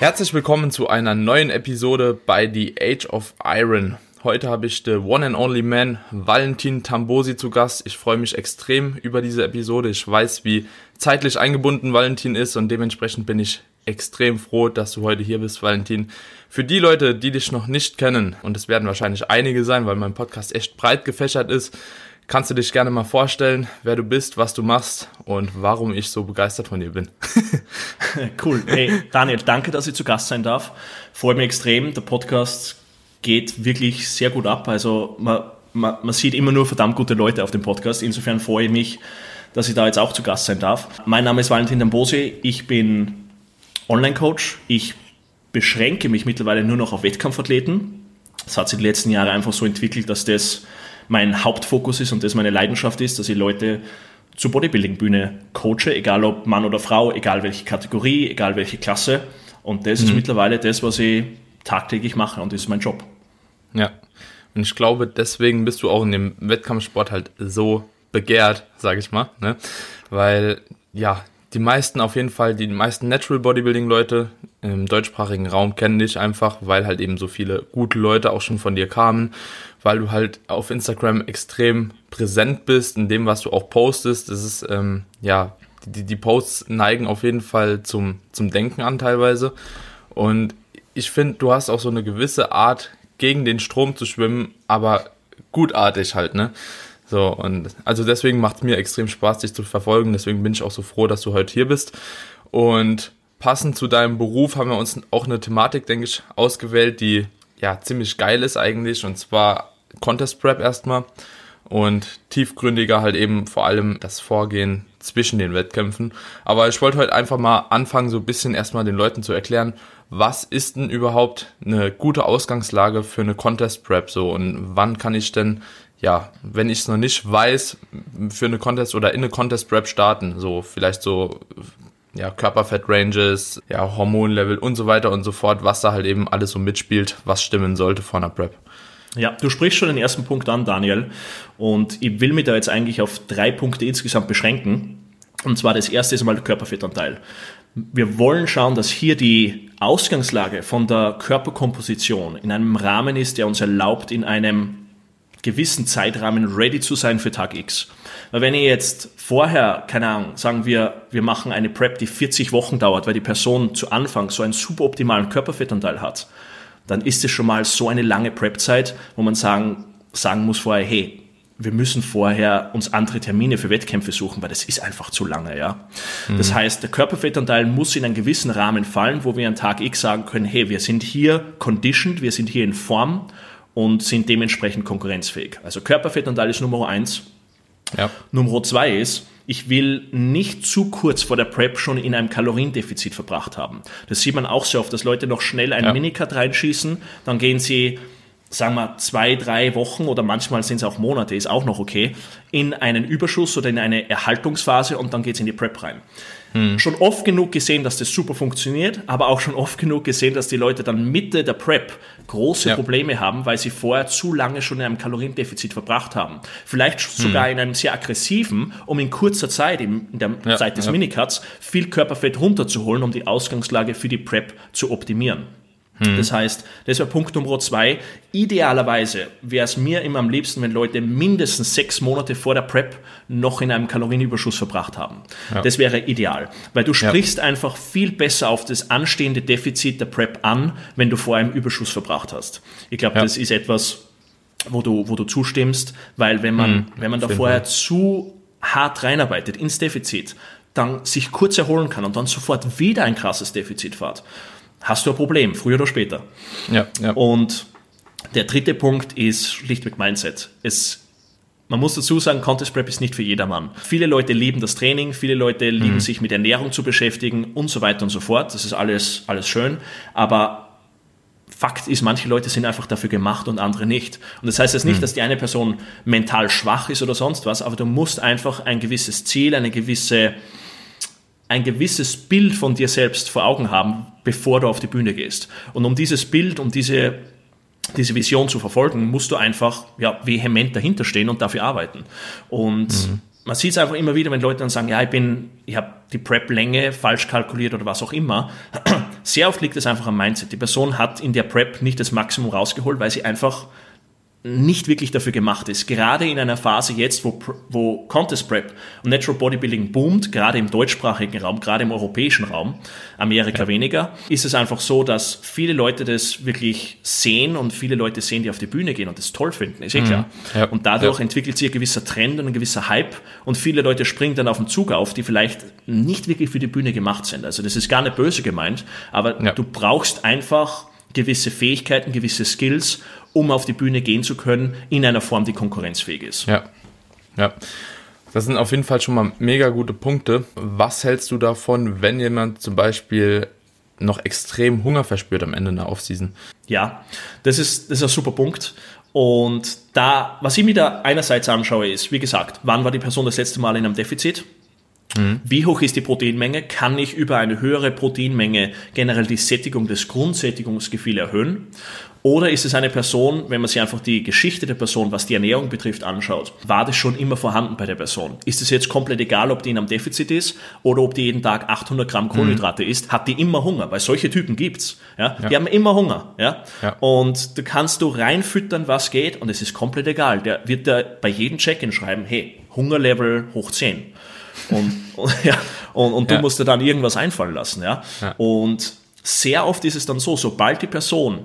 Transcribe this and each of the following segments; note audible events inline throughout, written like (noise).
Herzlich willkommen zu einer neuen Episode bei The Age of Iron. Heute habe ich den One and Only Man Valentin Tambosi zu Gast. Ich freue mich extrem über diese Episode. Ich weiß, wie zeitlich eingebunden Valentin ist und dementsprechend bin ich extrem froh, dass du heute hier bist, Valentin. Für die Leute, die dich noch nicht kennen, und es werden wahrscheinlich einige sein, weil mein Podcast echt breit gefächert ist, kannst du dich gerne mal vorstellen, wer du bist, was du machst und warum ich so begeistert von dir bin. (laughs) cool. Hey, Daniel, danke, dass ich zu Gast sein darf. Freue mich extrem. Der Podcast geht wirklich sehr gut ab. Also man, man, man sieht immer nur verdammt gute Leute auf dem Podcast. Insofern freue ich mich, dass ich da jetzt auch zu Gast sein darf. Mein Name ist Valentin Dambose. Ich bin Online-Coach. Ich beschränke mich mittlerweile nur noch auf Wettkampfathleten. Das hat sich die letzten Jahre einfach so entwickelt, dass das mein Hauptfokus ist und das meine Leidenschaft ist, dass ich Leute zur Bodybuilding-Bühne coache, egal ob Mann oder Frau, egal welche Kategorie, egal welche Klasse. Und das mhm. ist mittlerweile das, was ich tagtäglich mache und das ist mein Job. Ja, und ich glaube, deswegen bist du auch in dem Wettkampfsport halt so begehrt, sage ich mal, ne? weil ja, die meisten auf jeden Fall, die meisten Natural Bodybuilding Leute im deutschsprachigen Raum kennen dich einfach, weil halt eben so viele gute Leute auch schon von dir kamen, weil du halt auf Instagram extrem präsent bist in dem, was du auch postest. Das ist, ähm, ja, die, die Posts neigen auf jeden Fall zum, zum Denken an teilweise. Und ich finde, du hast auch so eine gewisse Art, gegen den Strom zu schwimmen, aber gutartig halt, ne? So, und also deswegen macht es mir extrem Spaß, dich zu verfolgen. Deswegen bin ich auch so froh, dass du heute hier bist. Und passend zu deinem Beruf haben wir uns auch eine Thematik, denke ich, ausgewählt, die ja ziemlich geil ist eigentlich. Und zwar Contest Prep erstmal. Und tiefgründiger halt eben vor allem das Vorgehen zwischen den Wettkämpfen. Aber ich wollte heute einfach mal anfangen, so ein bisschen erstmal den Leuten zu erklären, was ist denn überhaupt eine gute Ausgangslage für eine Contest Prep so und wann kann ich denn ja, wenn ich es noch nicht weiß, für eine Contest oder in eine Contest Prep starten. So vielleicht so ja, Körperfett-Ranges, ja, Hormonlevel und so weiter und so fort, was da halt eben alles so mitspielt, was stimmen sollte vor einer Prep. Ja, du sprichst schon den ersten Punkt an, Daniel. Und ich will mich da jetzt eigentlich auf drei Punkte insgesamt beschränken. Und zwar das erste ist einmal der Körperfettanteil. Wir wollen schauen, dass hier die Ausgangslage von der Körperkomposition in einem Rahmen ist, der uns erlaubt, in einem gewissen Zeitrahmen ready zu sein für Tag X. Weil wenn ihr jetzt vorher, keine Ahnung, sagen wir, wir machen eine Prep, die 40 Wochen dauert, weil die Person zu Anfang so einen suboptimalen Körperfettanteil hat, dann ist es schon mal so eine lange Prep-Zeit, wo man sagen, sagen muss vorher, hey, wir müssen vorher uns andere Termine für Wettkämpfe suchen, weil das ist einfach zu lange, ja. Mhm. Das heißt, der Körperfettanteil muss in einen gewissen Rahmen fallen, wo wir an Tag X sagen können, hey, wir sind hier conditioned, wir sind hier in Form und sind dementsprechend konkurrenzfähig. Also Körperfettanteil ist Nummer eins. Ja. Nummer zwei ist, ich will nicht zu kurz vor der Prep schon in einem Kaloriendefizit verbracht haben. Das sieht man auch sehr oft, dass Leute noch schnell einen ja. Minicut reinschießen, dann gehen sie sagen wir, zwei, drei Wochen oder manchmal sind es auch Monate, ist auch noch okay, in einen Überschuss oder in eine Erhaltungsphase und dann geht es in die Prep rein. Hm. Schon oft genug gesehen, dass das super funktioniert, aber auch schon oft genug gesehen, dass die Leute dann Mitte der Prep große ja. Probleme haben, weil sie vorher zu lange schon in einem Kaloriendefizit verbracht haben. Vielleicht hm. sogar in einem sehr aggressiven, um in kurzer Zeit, in der ja, Zeit des ja. Minicuts, viel Körperfett runterzuholen, um die Ausgangslage für die Prep zu optimieren. Hm. Das heißt, das wäre Punkt Nummer zwei. Idealerweise wäre es mir immer am liebsten, wenn Leute mindestens sechs Monate vor der Prep noch in einem Kalorienüberschuss verbracht haben. Ja. Das wäre ideal, weil du sprichst ja. einfach viel besser auf das anstehende Defizit der Prep an, wenn du vorher einen Überschuss verbracht hast. Ich glaube, ja. das ist etwas, wo du, wo du zustimmst, weil wenn man, hm, wenn man da vorher zu hart reinarbeitet ins Defizit, dann sich kurz erholen kann und dann sofort wieder ein krasses Defizit fährt hast du ein Problem, früher oder später. Ja, ja. Und der dritte Punkt ist schlichtweg Mindset. Es man muss dazu sagen, Contest Prep ist nicht für jedermann. Viele Leute lieben das Training, viele Leute lieben Mhm. sich mit Ernährung zu beschäftigen und so weiter und so fort. Das ist alles, alles schön. Aber Fakt ist, manche Leute sind einfach dafür gemacht und andere nicht. Und das heißt jetzt nicht, dass die eine Person mental schwach ist oder sonst was, aber du musst einfach ein gewisses Ziel, eine gewisse, ein gewisses Bild von dir selbst vor Augen haben, bevor du auf die Bühne gehst. Und um dieses Bild, um diese, diese Vision zu verfolgen, musst du einfach ja, vehement dahinter stehen und dafür arbeiten. Und man sieht es einfach immer wieder, wenn Leute dann sagen, ja, ich bin, ich habe die Prep-Länge falsch kalkuliert oder was auch immer. (clears throat) Sehr oft liegt es einfach am Mindset. Die Person hat in der Prep nicht das Maximum rausgeholt, weil sie einfach nicht wirklich dafür gemacht ist. Gerade in einer Phase jetzt, wo, wo Contest Prep und Natural Bodybuilding boomt, gerade im deutschsprachigen Raum, gerade im europäischen Raum, Amerika weniger, ist es einfach so, dass viele Leute das wirklich sehen und viele Leute sehen, die auf die Bühne gehen und das toll finden, ist eh klar. Ja. Und dadurch Ja. entwickelt sich ein gewisser Trend und ein gewisser Hype und viele Leute springen dann auf den Zug auf, die vielleicht nicht wirklich für die Bühne gemacht sind. Also das ist gar nicht böse gemeint, aber Ja. du brauchst einfach gewisse Fähigkeiten, gewisse Skills, um auf die Bühne gehen zu können, in einer Form, die konkurrenzfähig ist. Ja. Ja. Das sind auf jeden Fall schon mal mega gute Punkte. Was hältst du davon, wenn jemand zum Beispiel noch extrem Hunger verspürt am Ende einer Offseason? Ja, das ist, das ist ein super Punkt. Und da, was ich mir da einerseits anschaue, ist, wie gesagt, wann war die Person das letzte Mal in einem Defizit? Wie hoch ist die Proteinmenge? Kann ich über eine höhere Proteinmenge generell die Sättigung des Grundsättigungsgefühls erhöhen? Oder ist es eine Person, wenn man sich einfach die Geschichte der Person, was die Ernährung betrifft, anschaut, war das schon immer vorhanden bei der Person? Ist es jetzt komplett egal, ob die in einem Defizit ist oder ob die jeden Tag 800 Gramm Kohlenhydrate isst? Hat die immer Hunger? Weil solche Typen gibt's. Ja? Die haben immer Hunger. Ja? Ja. Und du kannst du reinfüttern, was geht, und es ist komplett egal. Der wird da bei jedem Check-in schreiben, hey, Hungerlevel hoch 10. Und, und, (laughs) ja, und, und du Ja. musst dir dann irgendwas einfallen lassen. Ja? Ja. Und sehr oft ist es dann so, sobald die Person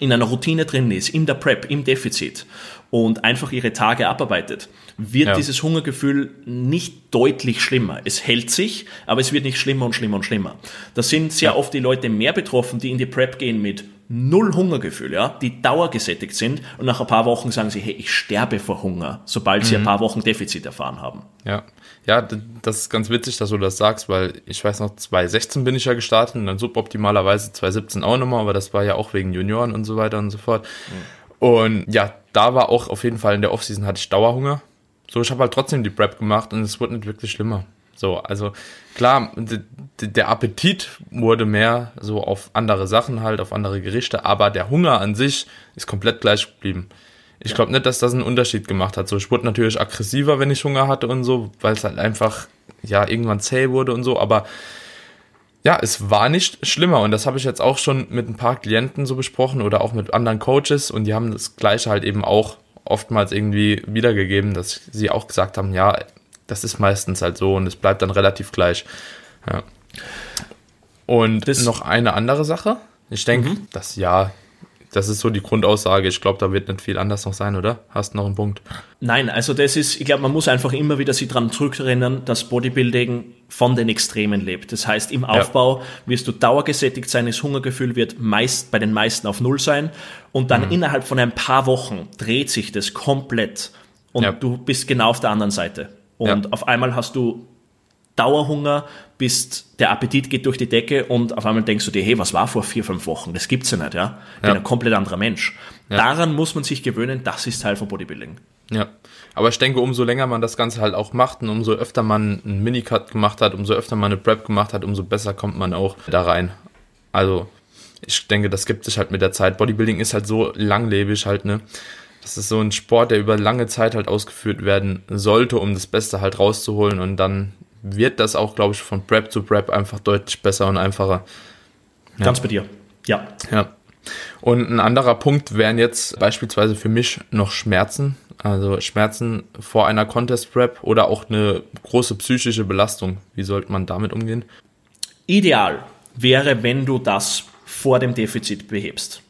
in einer Routine drin ist, in der Prep, im Defizit und einfach ihre Tage abarbeitet, wird Ja. dieses Hungergefühl nicht deutlich schlimmer. Es hält sich, aber es wird nicht schlimmer und schlimmer und schlimmer. Da sind sehr oft die Leute mehr betroffen, die in die Prep gehen mit null Hungergefühl, ja, die dauergesättigt sind und nach ein paar Wochen sagen sie, hey, ich sterbe vor Hunger, sobald sie ein paar Wochen Defizit erfahren haben. Ja. Ja, das ist ganz witzig, dass du das sagst, weil ich weiß noch, 2016 bin ich ja gestartet und dann suboptimalerweise 2017 auch nochmal, aber das war ja auch wegen Junioren und so weiter und so fort. Und ja, da war auch auf jeden Fall in der Offseason hatte ich Dauerhunger. So, ich habe halt trotzdem die Prep gemacht und es wurde nicht wirklich schlimmer. So, also klar, der Appetit wurde mehr so auf andere Sachen halt, auf andere Gerichte, aber der Hunger an sich ist komplett gleich geblieben. Ich glaube nicht, dass das einen Unterschied gemacht hat. So, ich wurde natürlich aggressiver, wenn ich Hunger hatte und so, weil es halt einfach, ja, irgendwann zäh wurde und so, aber ja, es war nicht schlimmer und das habe ich jetzt auch schon mit ein paar Klienten so besprochen oder auch mit anderen Coaches und die haben das Gleiche halt eben auch oftmals irgendwie wiedergegeben, dass sie auch gesagt haben, ja, das ist meistens halt so und es bleibt dann relativ gleich. Ja. Und Das- noch eine andere Sache. Ich denke, das ja, das ist so die Grundaussage. Ich glaube, da wird nicht viel anders noch sein, oder? Hast noch einen Punkt? Nein, also das ist, ich glaube, man muss einfach immer wieder sich daran zurückerinnern, dass Bodybuilding von den Extremen lebt. Das heißt, im Aufbau wirst du dauergesättigt sein, das Hungergefühl wird meist bei den meisten auf Null sein und dann innerhalb von ein paar Wochen dreht sich das komplett und Ja. du bist genau auf der anderen Seite. Und Ja. auf einmal hast du Dauerhunger, bist, der Appetit geht durch die Decke und auf einmal denkst du dir, hey, was war vor vier, fünf Wochen? Das gibt's ja nicht, ja? Ich bin Ja. ein komplett anderer Mensch. Ja. Daran muss man sich gewöhnen, das ist Teil von Bodybuilding. Ja, aber ich denke, umso länger man das Ganze halt auch macht und umso öfter man einen Minicut gemacht hat, umso öfter man eine Prep gemacht hat, umso besser kommt man auch da rein. Also, ich denke, das gibt sich halt mit der Zeit. Bodybuilding ist halt so langlebig halt, ne? Das ist so ein Sport, der über lange Zeit halt ausgeführt werden sollte, um das Beste halt rauszuholen und dann wird das auch, glaube ich, von Prep zu Prep einfach deutlich besser und einfacher. Ganz bei dir. Ja. Ja. Und ein anderer Punkt wären jetzt beispielsweise für mich noch Schmerzen. Also Schmerzen vor einer Contest Prep oder auch eine große psychische Belastung. Wie sollte man damit umgehen? Ideal wäre, wenn du das vor dem Defizit behebst.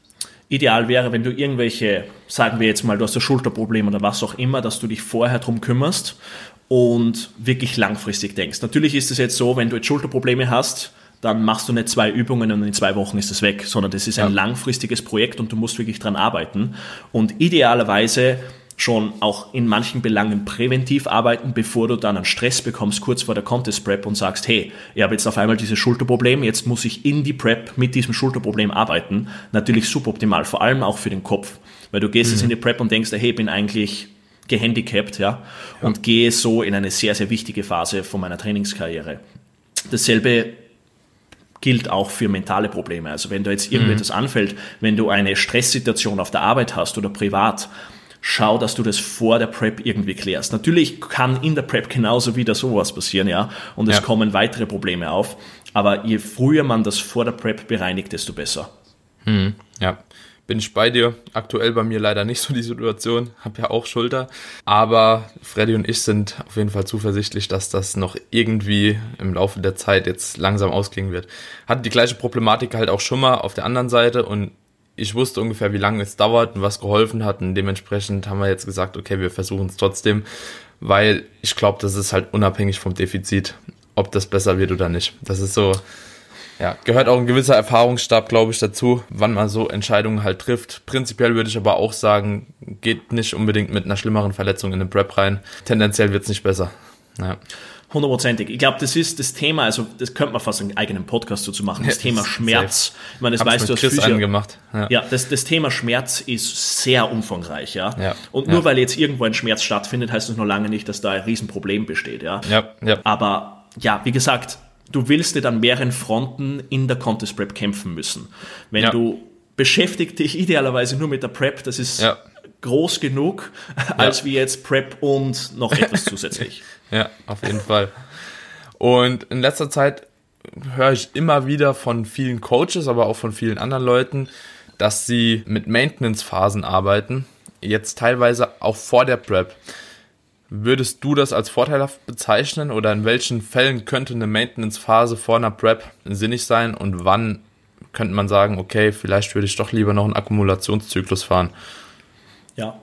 Ideal wäre, wenn du irgendwelche, sagen wir jetzt mal, du hast ein Schulterproblem oder was auch immer, dass du dich vorher drum kümmerst und wirklich langfristig denkst. Natürlich ist es jetzt so, wenn du jetzt Schulterprobleme hast, dann machst du nicht zwei Übungen und in zwei Wochen ist es weg, sondern das ist ein Ja. langfristiges Projekt und du musst wirklich dran arbeiten. Und idealerweise schon auch in manchen Belangen präventiv arbeiten, bevor du dann einen Stress bekommst kurz vor der Contest Prep und sagst, hey, ich habe jetzt auf einmal dieses Schulterproblem, jetzt muss ich in die Prep mit diesem Schulterproblem arbeiten. Natürlich suboptimal, vor allem auch für den Kopf, weil du gehst mhm. jetzt in die Prep und denkst, hey, ich bin eigentlich gehandicapt, ja, und gehe so in eine sehr, sehr wichtige Phase von meiner Trainingskarriere. Dasselbe gilt auch für mentale Probleme. Also wenn du jetzt irgendetwas mhm. anfällt, wenn du eine Stresssituation auf der Arbeit hast oder privat, schau, dass du das vor der Prep irgendwie klärst. Natürlich kann in der Prep genauso wieder sowas passieren, ja, und es ja. kommen weitere Probleme auf. Aber je früher man das vor der Prep bereinigt, desto besser. Mhm. Ja, bin ich bei dir. Aktuell bei mir leider nicht so die Situation. Hab ja auch Schulter. Aber Freddy und ich sind auf jeden Fall zuversichtlich, dass das noch irgendwie im Laufe der Zeit jetzt langsam ausklingen wird. Hatte die gleiche Problematik halt auch schon mal auf der anderen Seite und ich wusste ungefähr, wie lange es dauert und was geholfen hat. Und dementsprechend haben wir jetzt gesagt, okay, wir versuchen es trotzdem, weil ich glaube, das ist halt unabhängig vom Defizit, ob das besser wird oder nicht. Das ist so, ja, gehört auch ein gewisser Erfahrungsstab, glaube ich, dazu, wann man so Entscheidungen halt trifft. Prinzipiell würde ich aber auch sagen, geht nicht unbedingt mit einer schlimmeren Verletzung in den Prep rein. Tendenziell wird es nicht besser. Ja. Hundertprozentig. Ich glaube, das ist das Thema, also das könnte man fast einen eigenen Podcast dazu machen, das ja, Thema Schmerz. Safe. Ich meine, das Hab's weißt du als Chris angemacht. Ja, ja das, das Thema Schmerz ist sehr umfangreich, ja. ja. Und nur weil jetzt irgendwo ein Schmerz stattfindet, heißt das noch lange nicht, dass da ein Riesenproblem besteht, ja. Ja, ja. Aber ja, wie gesagt, du willst nicht an mehreren Fronten in der Contest Prep kämpfen müssen. Wenn ja. du beschäftigt dich idealerweise nur mit der Prep, das ist ja. groß genug, als ja. wie jetzt Prep und noch etwas (laughs) zusätzlich. ja, auf jeden Fall. Und in letzter Zeit höre ich immer wieder von vielen Coaches, aber auch von vielen anderen Leuten, dass sie mit Maintenance-Phasen arbeiten. Jetzt teilweise auch vor der Prep. Würdest du das als vorteilhaft bezeichnen oder in welchen Fällen könnte eine Maintenance-Phase vor einer Prep sinnig sein und wann könnte man sagen, okay, vielleicht würde ich doch lieber noch einen Akkumulationszyklus fahren? Ja,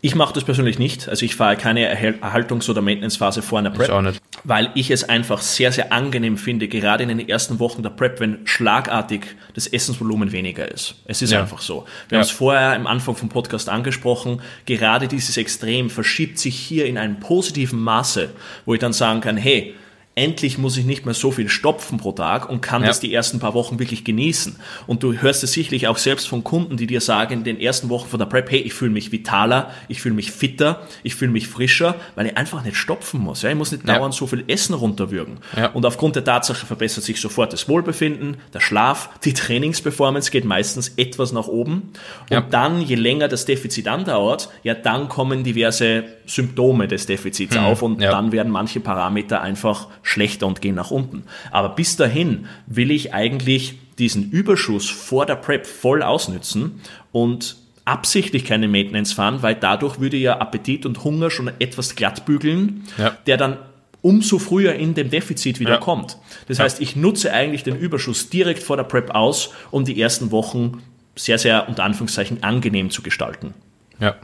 ich mache das persönlich nicht. Also ich fahre keine Erhaltungs- oder Maintenance-Phase vor einer Prep. Ich auch nicht. Weil ich es einfach sehr, sehr angenehm finde, gerade in den ersten Wochen der Prep, wenn schlagartig das Essensvolumen weniger ist. Es ist ja. einfach so. Wir ja. haben es vorher im Anfang vom Podcast angesprochen. Gerade dieses Extrem verschiebt sich hier in einem positiven Maße, wo ich dann sagen kann, hey, endlich muss ich nicht mehr so viel stopfen pro Tag und kann ja. das die ersten paar Wochen wirklich genießen. Und du hörst es sicherlich auch selbst von Kunden, die dir sagen in den ersten Wochen von der Prep, hey, ich fühle mich vitaler, ich fühle mich fitter, ich fühle mich frischer, weil ich einfach nicht stopfen muss. Ja? Ich muss nicht ja. dauernd so viel Essen runterwürgen. Ja. Und aufgrund der Tatsache verbessert sich sofort das Wohlbefinden, der Schlaf, die Trainingsperformance geht meistens etwas nach oben. Und dann, je länger das Defizit andauert, ja, dann kommen diverse Symptome des Defizits hm. auf und dann werden manche Parameter einfach schlechter und gehen nach unten. Aber bis dahin will ich eigentlich diesen Überschuss vor der Prep voll ausnützen und absichtlich keine Maintenance fahren, weil dadurch würde ja Appetit und Hunger schon etwas glatt bügeln, ja. der dann umso früher in dem Defizit wieder ja. kommt. Das ja. heißt, ich nutze eigentlich den Überschuss direkt vor der Prep aus, um die ersten Wochen sehr, sehr unter Anführungszeichen angenehm zu gestalten. Ja,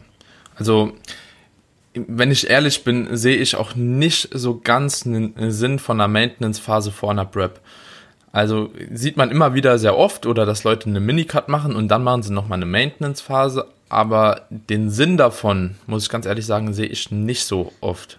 also wenn ich ehrlich bin, sehe ich auch nicht so ganz einen Sinn von einer Maintenance-Phase vor einer Prep. Also sieht man immer wieder sehr oft oder dass Leute eine Minicut machen und dann machen sie nochmal eine Maintenance-Phase, aber den Sinn davon, muss ich ganz ehrlich sagen, sehe ich nicht so oft.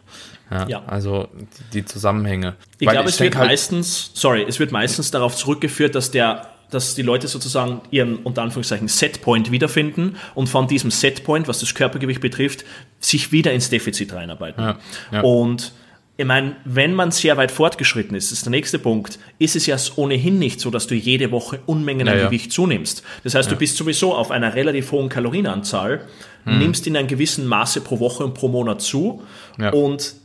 Ja, ja. Also die Zusammenhänge. Ich glaube, es wird halt meistens, sorry, es wird meistens darauf zurückgeführt, dass der dass die Leute sozusagen ihren unter Anführungszeichen Setpoint wiederfinden und von diesem Setpoint, was das Körpergewicht betrifft, sich wieder ins Defizit reinarbeiten. Ja, ja. Und ich meine, wenn man sehr weit fortgeschritten ist, ist der nächste Punkt, ist es ja ohnehin nicht so, dass du jede Woche Unmengen an ja, Gewicht zunimmst. Das heißt, du bist sowieso auf einer relativ hohen Kalorienanzahl, hm. nimmst in einem gewissen Maße pro Woche und pro Monat zu und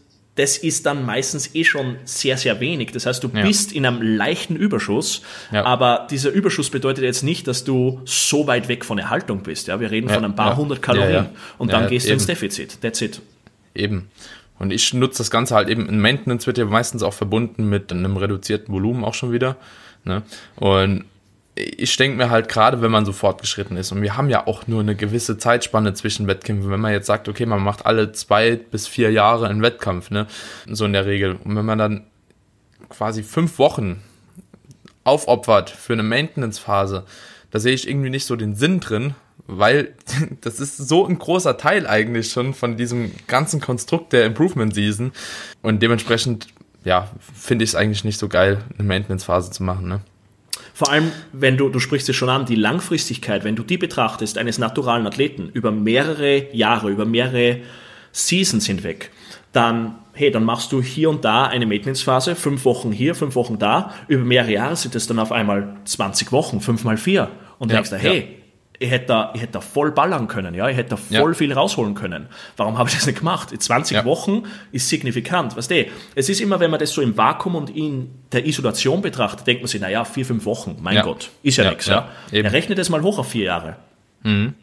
das ist dann meistens eh schon sehr, sehr wenig. Das heißt, du ja. bist in einem leichten Überschuss, ja. aber dieser Überschuss bedeutet jetzt nicht, dass du so weit weg von Erhaltung bist. Ja, wir reden ja. von ein paar hundert Kalorien und dann gehst du ins Defizit. That's it. Eben. Und ich nutze das Ganze halt eben, in Maintenance wird ja meistens auch verbunden mit einem reduzierten Volumen auch schon wieder. Ne? Und ich denke mir halt gerade, wenn man so fortgeschritten ist und wir haben ja auch nur eine gewisse Zeitspanne zwischen Wettkämpfen, wenn man jetzt sagt, okay, man macht alle zwei bis vier Jahre einen Wettkampf, ne, so in der Regel. Und wenn man dann quasi fünf Wochen aufopfert für eine Maintenance-Phase, da sehe ich irgendwie nicht so den Sinn drin, weil (laughs) das ist so ein großer Teil eigentlich schon von diesem ganzen Konstrukt der Improvement Season und dementsprechend, ja, finde ich es eigentlich nicht so geil, eine Maintenance-Phase zu machen, ne? Vor allem, wenn du, du sprichst es schon an, die Langfristigkeit, wenn du die betrachtest, eines naturalen Athleten über mehrere Jahre, über mehrere Seasons hinweg, dann, hey, dann machst du hier und da eine Maintenance-Phase, fünf Wochen hier, fünf Wochen da, über mehrere Jahre sind es dann auf einmal 20 Wochen, fünf mal vier. Und ja, denkst du, hey, ja. Ich hätte da, ich hätte da voll ballern können, ja, ich hätte da voll ja. viel rausholen können. Warum habe ich das nicht gemacht? 20 Wochen ist signifikant, weißt du? Es ist immer, wenn man das so im Vakuum und in der Isolation betrachtet, denkt man sich, naja, vier, fünf Wochen, mein Gott, ist ja, nichts, ja. Er rechnet das mal hoch auf vier Jahre. Mhm.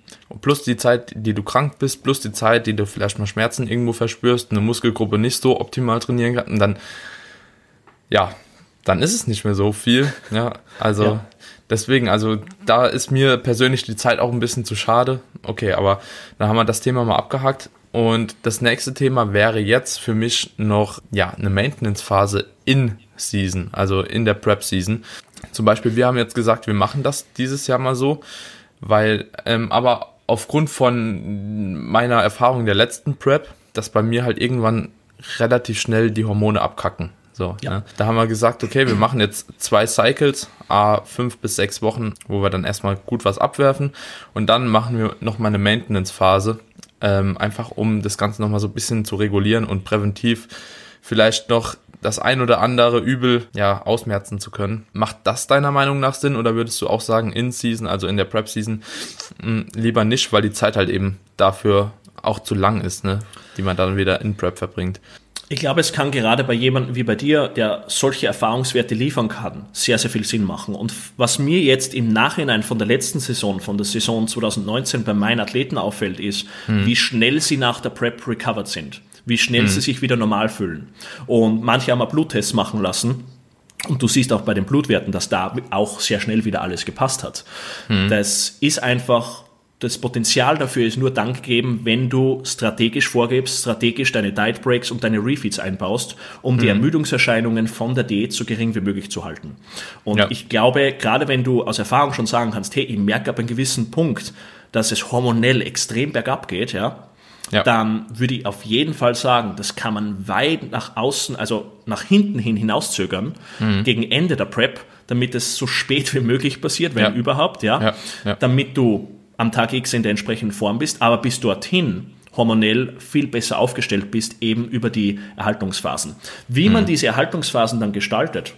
Plus die Zeit, die du krank bist, plus die Zeit, die du vielleicht mal Schmerzen irgendwo verspürst, eine Muskelgruppe nicht so optimal trainieren und dann, ja, dann ist es nicht mehr so viel. Ja, also ja. Deswegen, also da ist mir persönlich die Zeit auch ein bisschen zu schade. Okay, aber dann haben wir das Thema mal abgehakt. Und das nächste Thema wäre jetzt für mich noch ja eine Maintenance-Phase in Season, also in der Prep-Season. Zum Beispiel, wir haben jetzt gesagt, wir machen das dieses Jahr mal so weil, ähm, aber aufgrund von meiner Erfahrung der letzten Prep, dass bei mir halt irgendwann relativ schnell die Hormone abkacken. So, ja. ne? Da haben wir gesagt, okay, wir machen jetzt zwei Cycles, a fünf bis sechs Wochen, wo wir dann erstmal gut was abwerfen und dann machen wir nochmal eine Maintenance-Phase, ähm, einfach um das Ganze nochmal so ein bisschen zu regulieren und präventiv vielleicht noch das ein oder andere Übel ja ausmerzen zu können. Macht das deiner Meinung nach Sinn oder würdest du auch sagen, in Season, also in der Prep Season, hm, lieber nicht, weil die Zeit halt eben dafür auch zu lang ist, ne, die man dann wieder in Prep verbringt? Ich glaube, es kann gerade bei jemandem wie bei dir, der solche Erfahrungswerte liefern kann, sehr, sehr viel Sinn machen. Und was mir jetzt im Nachhinein von der letzten Saison, von der Saison 2019 bei meinen Athleten auffällt, ist, hm. wie schnell sie nach der Prep recovered sind wie schnell mhm. sie sich wieder normal fühlen. Und manche haben auch Bluttests machen lassen. Und du siehst auch bei den Blutwerten, dass da auch sehr schnell wieder alles gepasst hat. Mhm. Das ist einfach, das Potenzial dafür ist nur dann gegeben, wenn du strategisch vorgibst, strategisch deine Diet Breaks und deine Refeeds einbaust, um mhm. die Ermüdungserscheinungen von der Diät so gering wie möglich zu halten. Und ja. ich glaube, gerade wenn du aus Erfahrung schon sagen kannst, hey, ich merke ab einem gewissen Punkt, dass es hormonell extrem bergab geht, ja, ja. dann würde ich auf jeden Fall sagen, das kann man weit nach außen, also nach hinten hin hinauszögern, mhm. gegen Ende der Prep, damit es so spät wie möglich passiert, wenn ja. überhaupt, ja? damit du am Tag X in der entsprechenden Form bist, aber bis dorthin hormonell viel besser aufgestellt bist, eben über die Erhaltungsphasen. Wie mhm. man diese Erhaltungsphasen dann gestaltet,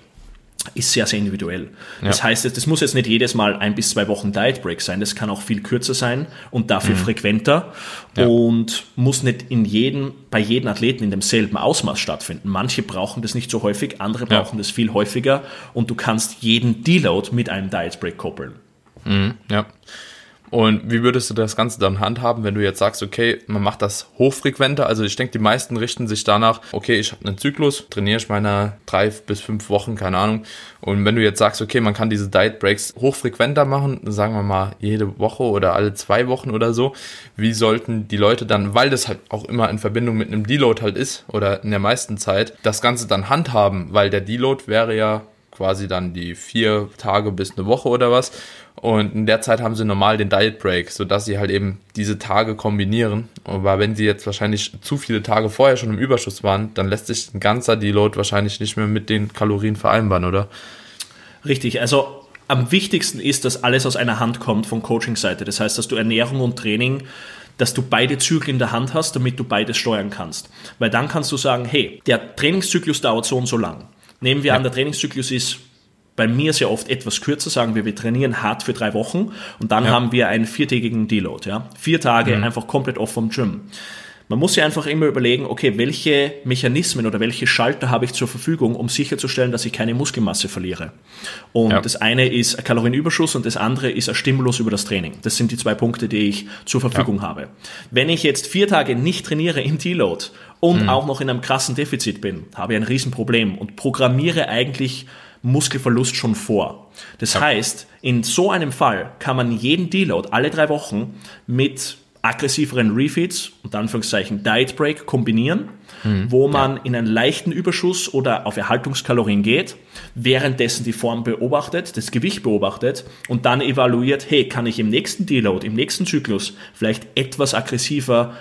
ist sehr, sehr individuell. Ja. Das heißt, das muss jetzt nicht jedes Mal ein bis zwei Wochen Diet Break sein. Das kann auch viel kürzer sein und dafür mhm. frequenter ja. und muss nicht in jedem, bei jedem Athleten in demselben Ausmaß stattfinden. Manche brauchen das nicht so häufig, andere brauchen ja. das viel häufiger und du kannst jeden Deload mit einem Diet Break koppeln. Mhm. Ja. Und wie würdest du das Ganze dann handhaben, wenn du jetzt sagst, okay, man macht das hochfrequenter? Also ich denke, die meisten richten sich danach, okay, ich habe einen Zyklus, trainiere ich meine drei bis fünf Wochen, keine Ahnung. Und wenn du jetzt sagst, okay, man kann diese Diet Breaks hochfrequenter machen, sagen wir mal jede Woche oder alle zwei Wochen oder so, wie sollten die Leute dann, weil das halt auch immer in Verbindung mit einem Deload halt ist oder in der meisten Zeit, das Ganze dann handhaben? Weil der Deload wäre ja quasi dann die vier Tage bis eine Woche oder was. Und in der Zeit haben sie normal den Diet Break, sodass sie halt eben diese Tage kombinieren. Aber wenn sie jetzt wahrscheinlich zu viele Tage vorher schon im Überschuss waren, dann lässt sich ein ganzer Deload wahrscheinlich nicht mehr mit den Kalorien vereinbaren, oder? Richtig, also am wichtigsten ist, dass alles aus einer Hand kommt von Coaching-Seite. Das heißt, dass du Ernährung und Training dass du beide Zyklen in der Hand hast, damit du beides steuern kannst. Weil dann kannst du sagen, hey, der Trainingszyklus dauert so und so lang. Nehmen wir ja. an, der Trainingszyklus ist bei mir sehr oft etwas kürzer, sagen wir, wir trainieren hart für drei Wochen und dann ja. haben wir einen viertägigen Deload. Ja? Vier Tage mhm. einfach komplett off vom Gym. Man muss ja einfach immer überlegen, okay, welche Mechanismen oder welche Schalter habe ich zur Verfügung, um sicherzustellen, dass ich keine Muskelmasse verliere. Und ja. das eine ist ein Kalorienüberschuss und das andere ist ein Stimulus über das Training. Das sind die zwei Punkte, die ich zur Verfügung ja. habe. Wenn ich jetzt vier Tage nicht trainiere im Deload und mhm. auch noch in einem krassen Defizit bin, habe ich ein Riesenproblem und programmiere eigentlich Muskelverlust schon vor. Das ja. heißt, in so einem Fall kann man jeden Deload alle drei Wochen mit aggressiveren Refeeds und Anführungszeichen Diet Break kombinieren, wo man in einen leichten Überschuss oder auf Erhaltungskalorien geht, währenddessen die Form beobachtet, das Gewicht beobachtet und dann evaluiert, hey, kann ich im nächsten Deload, im nächsten Zyklus vielleicht etwas aggressiver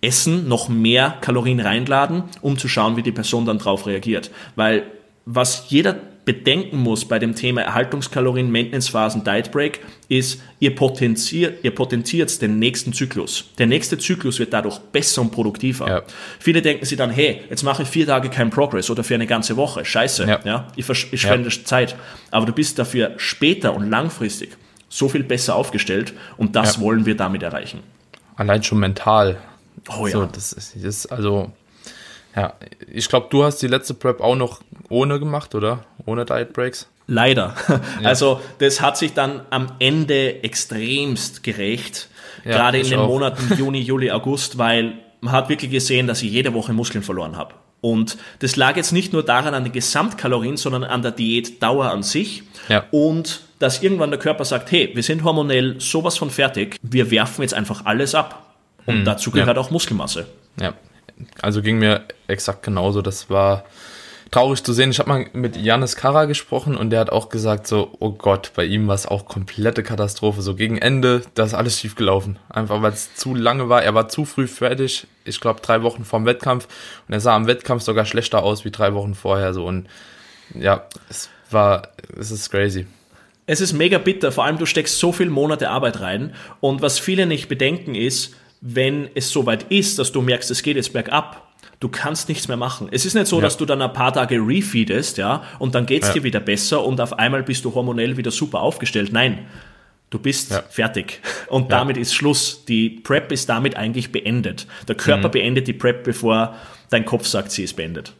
essen, noch mehr Kalorien reinladen, um zu schauen, wie die Person dann drauf reagiert. Weil was jeder bedenken muss bei dem Thema Erhaltungskalorien, Maintenance-Phasen, Diet Break, ist, ihr potenziert, ihr potenziert den nächsten Zyklus. Der nächste Zyklus wird dadurch besser und produktiver. Ja. Viele denken sich dann, hey, jetzt mache ich vier Tage kein Progress oder für eine ganze Woche. Scheiße, ja. Ja. ich, versch- ich verschwende Zeit. Aber du bist dafür später und langfristig so viel besser aufgestellt und das Ja. wollen wir damit erreichen. Allein schon mental. Oh ja. So, das ist, das ist also, ja, ich glaube, du hast die letzte Prep auch noch ohne gemacht, oder? Ohne Diet Breaks? Leider. (laughs) (laughs) Also das hat sich dann am Ende extremst gerecht, Ja, gerade in den auch. Monaten (laughs) Juni, Juli, August, weil man hat wirklich gesehen, dass ich jede Woche Muskeln verloren habe. Und das lag jetzt nicht nur daran an den Gesamtkalorien, sondern an der Diätdauer an sich. Ja. Und dass irgendwann der Körper sagt, hey, wir sind hormonell sowas von fertig, wir werfen jetzt einfach alles ab. Und dazu gehört ja. auch Muskelmasse. Ja, also ging mir exakt genauso. Das war traurig zu sehen. Ich habe mal mit Janis Kara gesprochen und der hat auch gesagt so, oh Gott, bei ihm war es auch komplette Katastrophe. So gegen Ende, da ist alles schief gelaufen. Einfach weil es zu lange war. Er war zu früh fertig. Ich glaube drei Wochen vorm Wettkampf und er sah am Wettkampf sogar schlechter aus wie drei Wochen vorher. So und ja, es war, es ist crazy. Es ist mega bitter, vor allem du steckst so viele Monate Arbeit rein und was viele nicht bedenken ist, wenn es soweit ist, dass du merkst, es geht jetzt bergab, du kannst nichts mehr machen. Es ist nicht so, Ja. dass du dann ein paar Tage refeedest, ja, und dann geht's Ja. dir wieder besser und auf einmal bist du hormonell wieder super aufgestellt. Nein, du bist Ja. fertig (laughs) und damit ist Schluss. Die Prep ist damit eigentlich beendet. Der Körper beendet die Prep, bevor dein Kopf sagt, sie ist beendet.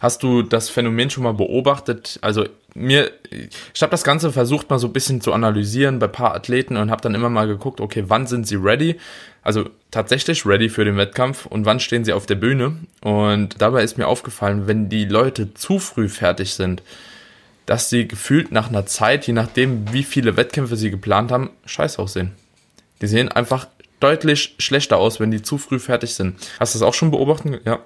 Hast du das Phänomen schon mal beobachtet? Also mir, ich habe das Ganze versucht mal so ein bisschen zu analysieren bei paar Athleten und habe dann immer mal geguckt, okay, wann sind sie ready? Also tatsächlich ready für den Wettkampf und wann stehen sie auf der Bühne? Und dabei ist mir aufgefallen, wenn die Leute zu früh fertig sind, dass sie gefühlt nach einer Zeit, je nachdem wie viele Wettkämpfe sie geplant haben, scheiß aussehen. Die sehen einfach deutlich schlechter aus, wenn die zu früh fertig sind. Hast du das auch schon beobachtet? Ja.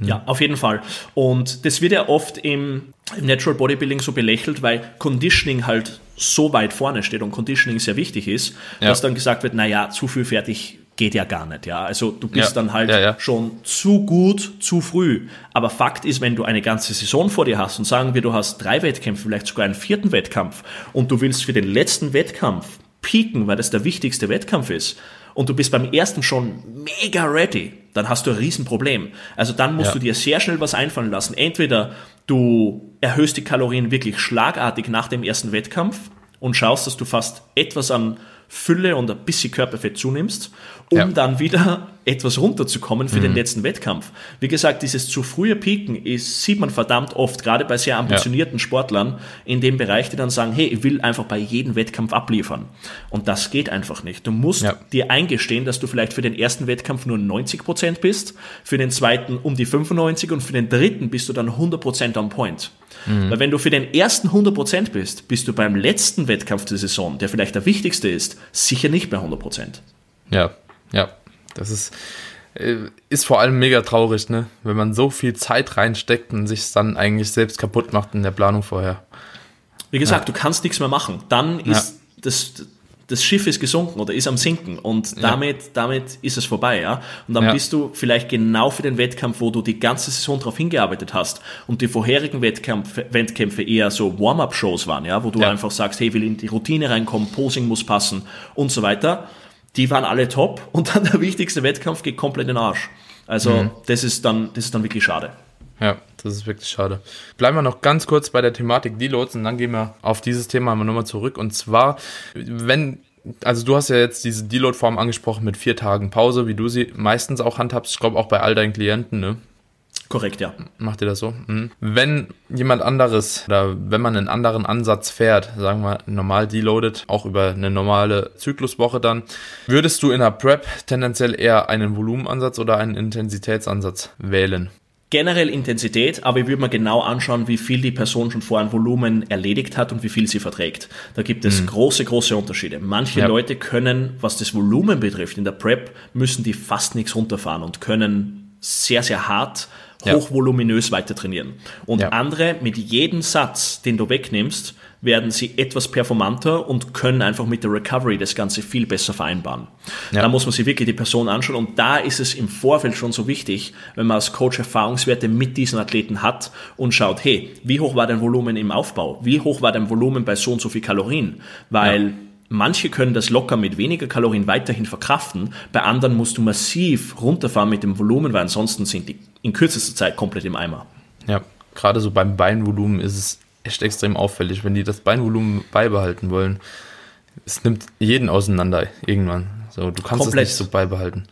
Ja, auf jeden Fall. Und das wird ja oft im, im Natural Bodybuilding so belächelt, weil Conditioning halt so weit vorne steht und Conditioning sehr wichtig ist, Ja. dass dann gesagt wird, naja, zu viel fertig geht ja gar nicht. Ja, also du bist Ja, dann halt ja, schon zu gut, zu früh. Aber Fakt ist, wenn du eine ganze Saison vor dir hast und sagen wir, du hast drei Wettkämpfe, vielleicht sogar einen vierten Wettkampf und du willst für den letzten Wettkampf pieken, weil das der wichtigste Wettkampf ist und du bist beim ersten schon mega ready, dann hast du ein Riesenproblem. Also dann musst Ja. du dir sehr schnell was einfallen lassen. Entweder du erhöhst die Kalorien wirklich schlagartig nach dem ersten Wettkampf und schaust, dass du fast etwas an Fülle und ein bisschen Körperfett zunimmst, um Ja. Dann wieder etwas runterzukommen für den letzten Wettkampf. Wie gesagt, dieses zu frühe Pieken ist, sieht man verdammt oft, gerade bei sehr ambitionierten Sportlern in dem Bereich, die dann sagen, hey, ich will einfach bei jedem Wettkampf abliefern. Und das geht einfach nicht. Du musst Ja. dir eingestehen, dass du vielleicht für den ersten Wettkampf nur 90% bist, für den zweiten um die 95 und für den dritten bist du dann 100% on point. Weil wenn du für den ersten 100% bist, bist du beim letzten Wettkampf der Saison, der vielleicht der wichtigste ist, sicher nicht bei 100%. Ja, ja. Das ist, äh, ist vor allem mega traurig, ne? Wenn man so viel Zeit reinsteckt und sich dann eigentlich selbst kaputt macht in der Planung vorher. Wie gesagt, du kannst nichts mehr machen. Dann ist das, das Schiff ist gesunken oder ist am Sinken und damit, damit ist es vorbei, ja. Und dann Ja. bist du vielleicht genau für den Wettkampf, wo du die ganze Saison darauf hingearbeitet hast und die vorherigen Wettkämpfe, Wettkämpfe eher so Warm-up-Shows waren, ja, wo du Ja. einfach sagst, hey, will in die Routine reinkommen, Posing muss passen und so weiter. Die waren alle top (laughs) und dann der wichtigste Wettkampf geht komplett in den Arsch. Also Mhm. das ist dann, das ist dann wirklich schade. Ja, das ist wirklich schade. Bleiben wir noch ganz kurz bei der Thematik Deloads und dann gehen wir auf dieses Thema mal nochmal zurück. Und zwar, wenn, also du hast ja jetzt diese Deload-Form angesprochen mit vier Tagen Pause, wie du sie meistens auch handhabst. Ich glaube auch bei all deinen Klienten, ne? Korrekt, ja. Macht ihr das so? Mhm. Wenn jemand anderes oder wenn man einen anderen Ansatz fährt, sagen wir normal deloaded, auch über eine normale Zykluswoche dann, würdest du in der Prep tendenziell eher einen Volumenansatz oder einen Intensitätsansatz wählen? generell Intensität, aber ich würde mir genau anschauen, wie viel die Person schon vor ein Volumen erledigt hat und wie viel sie verträgt. Da gibt es mhm. große, große Unterschiede. Manche ja. Leute können, was das Volumen betrifft, in der Prep müssen die fast nichts runterfahren und können sehr, sehr hart, hochvoluminös weiter trainieren. Und ja. andere mit jedem Satz, den du wegnimmst, werden sie etwas performanter und können einfach mit der Recovery das Ganze viel besser vereinbaren. Ja. Da muss man sich wirklich die Person anschauen und da ist es im Vorfeld schon so wichtig, wenn man als Coach Erfahrungswerte mit diesen Athleten hat und schaut, hey, wie hoch war dein Volumen im Aufbau? Wie hoch war dein Volumen bei so und so viel Kalorien? Weil ja. Manche können das locker mit weniger Kalorien weiterhin verkraften, bei anderen musst du massiv runterfahren mit dem Volumen, weil ansonsten sind die in kürzester Zeit komplett im Eimer. Ja, gerade so beim Beinvolumen ist es echt extrem auffällig, wenn die das Beinvolumen beibehalten wollen. Es nimmt jeden auseinander irgendwann. So, du kannst Komplett. es nicht so beibehalten.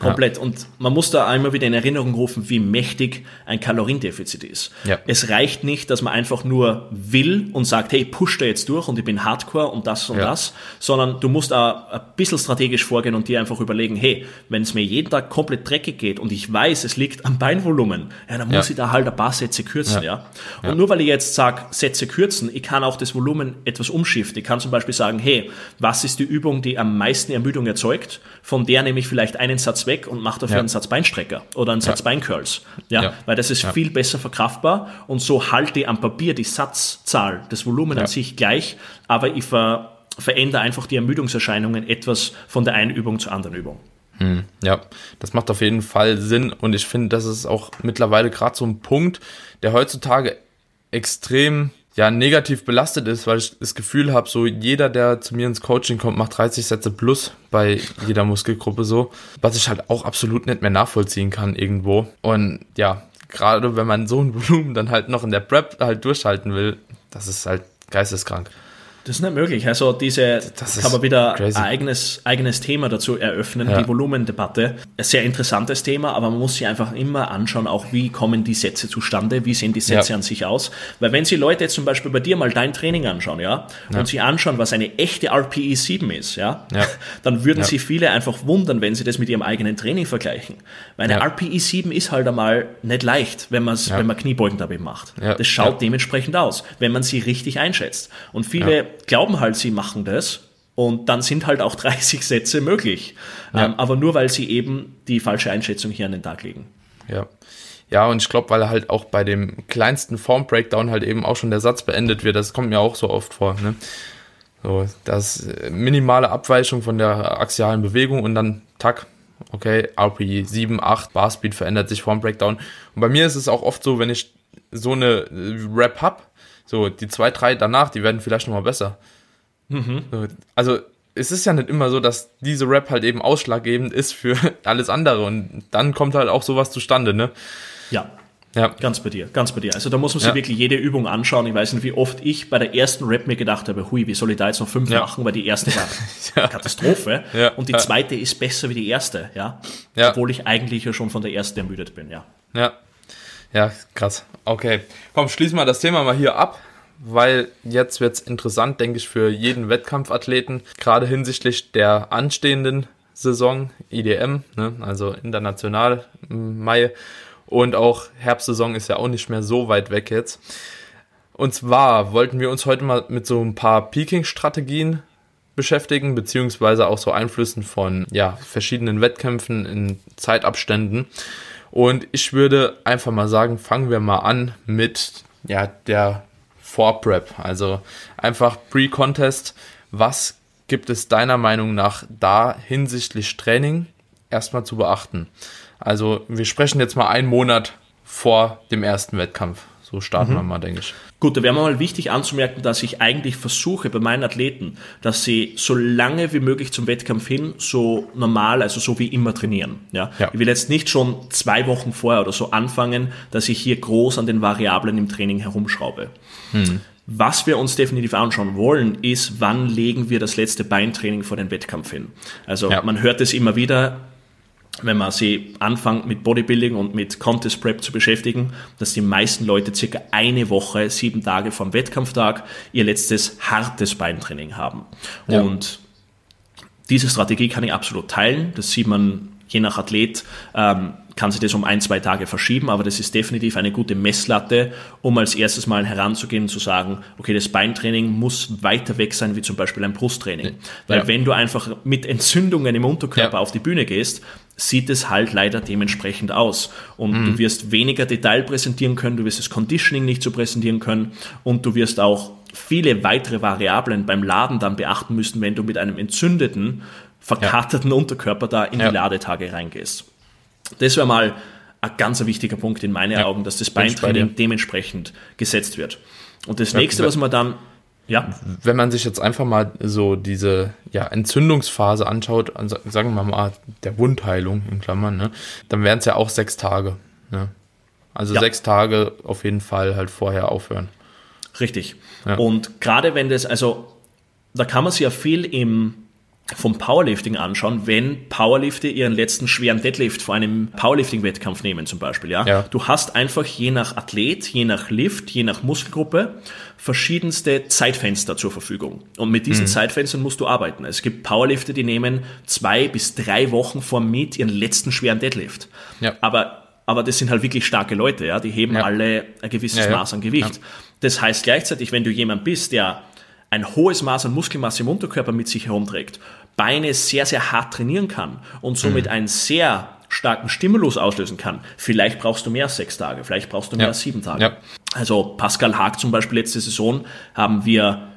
Komplett. Ja. Und man muss da einmal wieder in Erinnerung rufen, wie mächtig ein Kaloriendefizit ist. Ja. Es reicht nicht, dass man einfach nur will und sagt, hey, push da jetzt durch und ich bin Hardcore und das und ja. das, sondern du musst auch ein bisschen strategisch vorgehen und dir einfach überlegen, hey, wenn es mir jeden Tag komplett dreckig geht und ich weiß, es liegt am Beinvolumen, ja, dann muss ich da halt ein paar Sätze kürzen, ja. Und nur weil ich jetzt sage, Sätze kürzen, ich kann auch das Volumen etwas umschiften. Ich kann zum Beispiel sagen, hey, was ist die Übung, die am meisten Ermüdung erzeugt? Von der nehme ich vielleicht einen Satz weg und mache dafür ja. einen Satz Beinstrecker oder einen Satz ja. Beincurls. Ja, ja, weil das ist viel besser verkraftbar und so halte ich am Papier die Satzzahl, das Volumen an sich gleich, aber ich ver verändere einfach die Ermüdungserscheinungen etwas von der einen Übung zur anderen Übung. Hm, ja, das macht auf jeden Fall Sinn und ich finde, das ist auch mittlerweile gerade so ein Punkt, der heutzutage extrem ja negativ belastet ist, weil ich das Gefühl habe, so jeder, der zu mir ins Coaching kommt, macht 30 Sätze plus bei jeder Muskelgruppe so, was ich halt auch absolut nicht mehr nachvollziehen kann irgendwo. Und ja, gerade wenn man so ein (laughs) Volumen dann halt noch in der Prep halt durchhalten will, das ist halt geisteskrank. Das ist nicht möglich. Also diese das kann man wieder crazy. ein eigenes, eigenes Thema dazu eröffnen, ja. die Volumendebatte. Ein sehr interessantes Thema, aber man muss sich einfach immer anschauen, auch wie kommen die Sätze zustande, wie sehen die Sätze ja. an sich aus. Weil wenn Sie Leute jetzt zum Beispiel bei dir mal dein Training anschauen, ja, ja. und sie anschauen, was eine echte RPE 7 ist, ja, (laughs) dann würden sie viele einfach wundern, wenn sie das mit ihrem eigenen Training vergleichen. Weil eine RPE 7 ist halt einmal nicht leicht, wenn, man's, wenn man Kniebeugen dabei macht. Das schaut dementsprechend aus, wenn man sie richtig einschätzt. Und viele glauben halt, sie machen das und dann sind halt auch (laughs) 30 Sätze möglich. Ja. Ähm, aber nur weil sie eben die falsche Einschätzung hier an den Tag legen. Ja. Ja, und ich glaube, weil halt auch bei dem kleinsten Form-Breakdown halt eben auch schon der Satz beendet wird, das kommt mir auch so oft vor. Ne? So, das äh, minimale Abweichung von der axialen Bewegung und dann tack, okay, RPE 7, 8, Barspeed verändert sich Form Breakdown. Und bei mir ist es auch oft so, wenn ich so eine Rap hab, so, die zwei, drei danach, die werden vielleicht nochmal besser. Mhm. So, also, es ist ja nicht immer so, dass diese Rap halt eben ausschlaggebend ist für (laughs) alles andere und dann kommt halt auch sowas zustande, ne? Ja. Ja. Ganz bei dir, ganz bei dir. Also da muss man sich ja. wirklich jede Übung anschauen. Ich weiß nicht, wie oft ich bei der ersten Rap mir gedacht habe, hui, wie soll ich da jetzt noch fünf ja. machen, weil die erste war (laughs) ja. Katastrophe und die zweite ist besser wie die erste, ja? Obwohl ich eigentlich ja schon von der ersten ermüdet bin, ja. Ja, ja, krass. Okay. Komm, schließen wir das Thema mal hier ab, weil jetzt wird es interessant, denke ich, für jeden Wettkampfathleten, gerade hinsichtlich der anstehenden Saison, IDM, ne, also international Mai. Und auch Herbstsaison ist ja auch nicht mehr so weit weg jetzt. Und zwar wollten wir uns heute mal mit so ein paar Peaking-Strategien beschäftigen, beziehungsweise auch so Einflüssen von ja, verschiedenen Wettkämpfen in Zeitabständen. Und ich würde einfach mal sagen, fangen wir mal an mit ja, der Vorprep. Also einfach Pre-Contest. Was gibt es deiner Meinung nach da hinsichtlich Training erstmal zu beachten? Also wir sprechen jetzt mal einen Monat vor dem ersten Wettkampf. So starten mhm. wir mal, denke ich. Gut, da wäre mal wichtig anzumerken, dass ich eigentlich versuche bei meinen Athleten, dass sie so lange wie möglich zum Wettkampf hin so normal, also so wie immer trainieren. Ja? ja. Ich will jetzt nicht schon zwei Wochen vorher oder so anfangen, dass ich hier groß an den Variablen im Training herumschraube. Hm. Was wir uns definitiv anschauen wollen, ist, wann legen wir das letzte Beintraining vor den Wettkampf hin. Also ja. man hört es immer wieder, wenn man sie anfängt mit Bodybuilding und mit Contest Prep zu beschäftigen, dass die meisten Leute circa eine Woche, sieben Tage vom Wettkampftag ihr letztes hartes Beintraining haben. Ja. Und diese Strategie kann ich absolut teilen. Das sieht man je nach Athlet. Ähm, kann sich das um ein, zwei Tage verschieben, aber das ist definitiv eine gute Messlatte, um als erstes mal heranzugehen und zu sagen, okay, das Beintraining muss weiter weg sein wie zum Beispiel ein Brusttraining. Weil Ja. wenn du einfach mit Entzündungen im Unterkörper Ja. auf die Bühne gehst, sieht es halt leider dementsprechend aus. Und Mhm. du wirst weniger Detail präsentieren können, du wirst das Conditioning nicht so präsentieren können und du wirst auch viele weitere Variablen beim Laden dann beachten müssen, wenn du mit einem entzündeten, verkaterten Unterkörper da in Ja. die Ladetage reingehst. Das wäre mal ein ganz wichtiger Punkt in meinen Ja, Augen, dass das bei Beintraining dementsprechend gesetzt wird. Und das Ja, nächste, was man dann, ja, wenn man sich jetzt einfach mal so diese ja, Entzündungsphase anschaut, sagen wir mal der Wundheilung in Klammern, ne, dann wären es ja auch sechs Tage. Ne? Also Ja. sechs Tage auf jeden Fall halt vorher aufhören. Richtig. Ja. Und gerade wenn das, also da kann man sich ja viel im vom Powerlifting anschauen, wenn Powerlifter ihren letzten schweren Deadlift vor einem Powerlifting-Wettkampf nehmen zum Beispiel. Ja? Ja. Du hast einfach je nach Athlet, je nach Lift, je nach Muskelgruppe verschiedenste Zeitfenster zur Verfügung. Und mit Mhm. diesen Zeitfenstern musst du arbeiten. Es gibt Powerlifter, die nehmen zwei bis drei Wochen vor Meet ihren letzten schweren Deadlift. Ja. Aber aber das sind halt wirklich starke Leute, ja. Die heben Ja. alle ein gewisses ja. Maß an Gewicht. Das heißt gleichzeitig, wenn du jemand bist, der ein hohes Maß an Muskelmasse im Unterkörper mit sich herumträgt, Beine sehr, sehr hart trainieren kann und somit einen sehr starken Stimulus auslösen kann, vielleicht brauchst du mehr als sechs Tage, vielleicht brauchst du mehr Ja. als sieben Tage. Ja. Also Pascal Haag zum Beispiel letzte Saison haben wir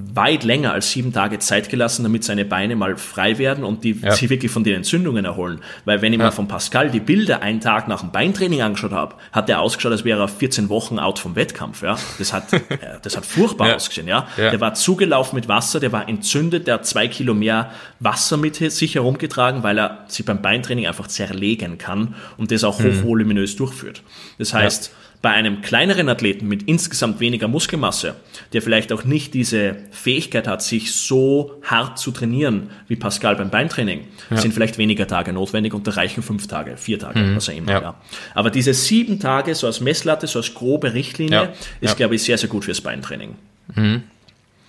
weit länger als sieben Tage Zeit gelassen, damit seine Beine mal frei werden und die Ja. sich wirklich von den Entzündungen erholen. Weil wenn ich mir Ja. von Pascal die Bilder einen Tag nach dem Beintraining angeschaut habe, hat der ausgeschaut, als wäre er 14 Wochen out vom Wettkampf. Ja? Das, hat, (laughs) äh, das hat furchtbar Ja. ausgesehen. Ja? Ja. Der war zugelaufen mit Wasser, der war entzündet, der hat zwei Kilo mehr Wasser mit sich herumgetragen, weil er sich beim Beintraining einfach zerlegen kann und das auch Mhm. hochvoluminös durchführt. Das heißt, bei einem kleineren Athleten mit insgesamt weniger Muskelmasse, der vielleicht auch nicht diese Fähigkeit hat, sich so hart zu trainieren wie Pascal beim Beintraining, sind vielleicht weniger Tage notwendig und da reichen fünf Tage, vier Tage, was auch immer. Ja. Ja. Aber diese sieben Tage, so als Messlatte, so als grobe Richtlinie, Ja. ist, Ja. glaube ich, sehr, sehr gut fürs Beintraining.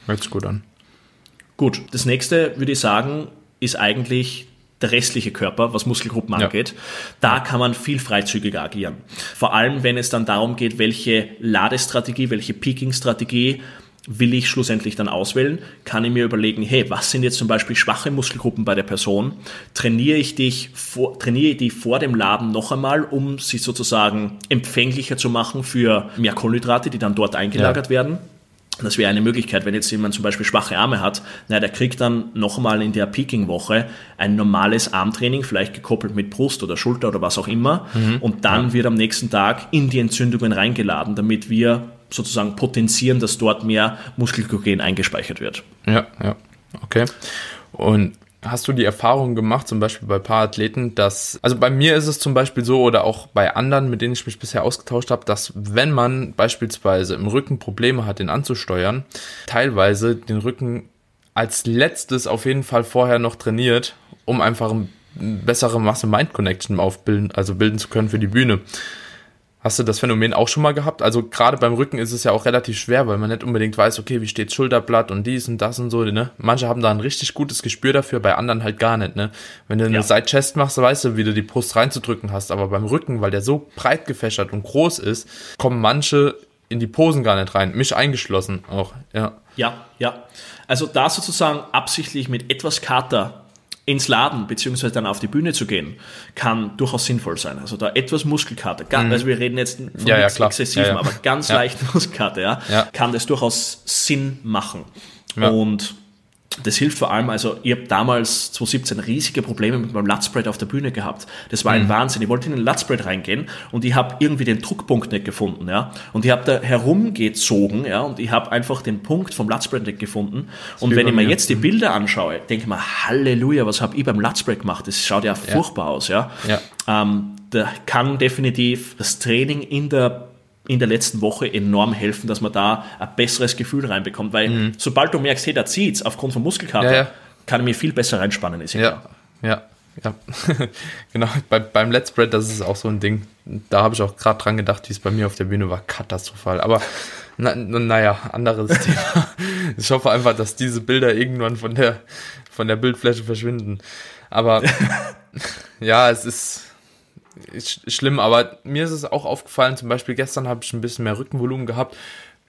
Hört sich gut an. Gut, das nächste, würde ich sagen, ist eigentlich der restliche Körper, was Muskelgruppen Ja. angeht. Da kann man viel freizügiger agieren. Vor allem, wenn es dann darum geht, welche Ladestrategie, welche Peaking-Strategie will ich schlussendlich dann auswählen, kann ich mir überlegen, hey, was sind jetzt zum Beispiel schwache Muskelgruppen bei der Person? Trainiere ich dich vor, trainiere ich die vor dem Laden noch einmal, um sie sozusagen empfänglicher zu machen für mehr Kohlenhydrate, die dann dort eingelagert werden? Das wäre eine Möglichkeit, wenn jetzt jemand zum Beispiel schwache Arme hat, na, der kriegt dann nochmal in der Peaking-Woche ein normales Armtraining, vielleicht gekoppelt mit Brust oder Schulter oder was auch immer. Und dann wird am nächsten Tag in die Entzündungen reingeladen, damit wir sozusagen potenzieren, dass dort mehr Muskelglykogen eingespeichert wird. Ja, ja. Okay. Und hast du die Erfahrung gemacht, zum Beispiel bei ein paar Athleten, dass, also bei mir ist es zum Beispiel so oder auch bei anderen, mit denen ich mich bisher ausgetauscht habe, dass wenn man beispielsweise im Rücken Probleme hat, den anzusteuern, teilweise den Rücken als letztes auf jeden Fall vorher noch trainiert, um einfach eine bessere Masse-Mind-Connection aufbilden, also bilden zu können für die Bühne. Hast du das Phänomen auch schon mal gehabt? Also gerade beim Rücken ist es ja auch relativ schwer, weil man nicht unbedingt weiß, okay, wie steht Schulterblatt und dies und das und so, ne? Manche haben da ein richtig gutes Gespür dafür, bei anderen halt gar nicht, ne? Wenn du eine Ja. Side-Chest machst, weißt du, wie du die Brust reinzudrücken hast, aber beim Rücken, weil der so breit gefächert und groß ist, kommen manche in die Posen gar nicht rein, mich eingeschlossen auch, ja. Ja, ja. Also da sozusagen absichtlich mit etwas Kater ins Laden beziehungsweise dann auf die Bühne zu gehen, kann durchaus sinnvoll sein. Also da etwas Muskelkater, ganz, also wir reden jetzt von Mhm. Ja, ja. Exzessivem, Ja, aber ganz leicht (laughs) Muskelkater, ja, kann das durchaus Sinn machen. Und das hilft vor allem, also ich habe damals 2017 riesige Probleme mit meinem Lutspread auf der Bühne gehabt. Das war ein Mhm. Wahnsinn. Ich wollte in den Lutspread reingehen und ich habe irgendwie den Druckpunkt nicht gefunden, ja. Und ich habe da herumgezogen, ja, und ich habe einfach den Punkt vom Lutspread nicht gefunden. Und wenn ich mir jetzt die Bilder anschaue, denke ich mir, Halleluja, was habe ich beim Lutspread gemacht? Das schaut ja furchtbar aus, ja. Ja. Ähm, da kann definitiv das Training in der in der letzten Woche enorm helfen, dass man da ein besseres Gefühl reinbekommt, weil sobald du merkst, hey, da zieht's aufgrund von Muskelkater, Mhm. Ja, ja. kann ich mir viel besser reinspannen. Ist Ja, ja, ja. (laughs) genau, bei, beim Let's Spread, das ist auch so ein Ding. Da habe ich auch gerade dran gedacht, wie es bei mir auf der Bühne war. Katastrophal. Aber na, naja, anderes (laughs) Thema. Ich hoffe einfach, dass diese Bilder irgendwann von der, von der Bildfläche verschwinden. Aber (laughs) ja, es ist. Ist schlimm, aber mir ist es auch aufgefallen, zum Beispiel gestern habe ich ein bisschen mehr Rückenvolumen gehabt.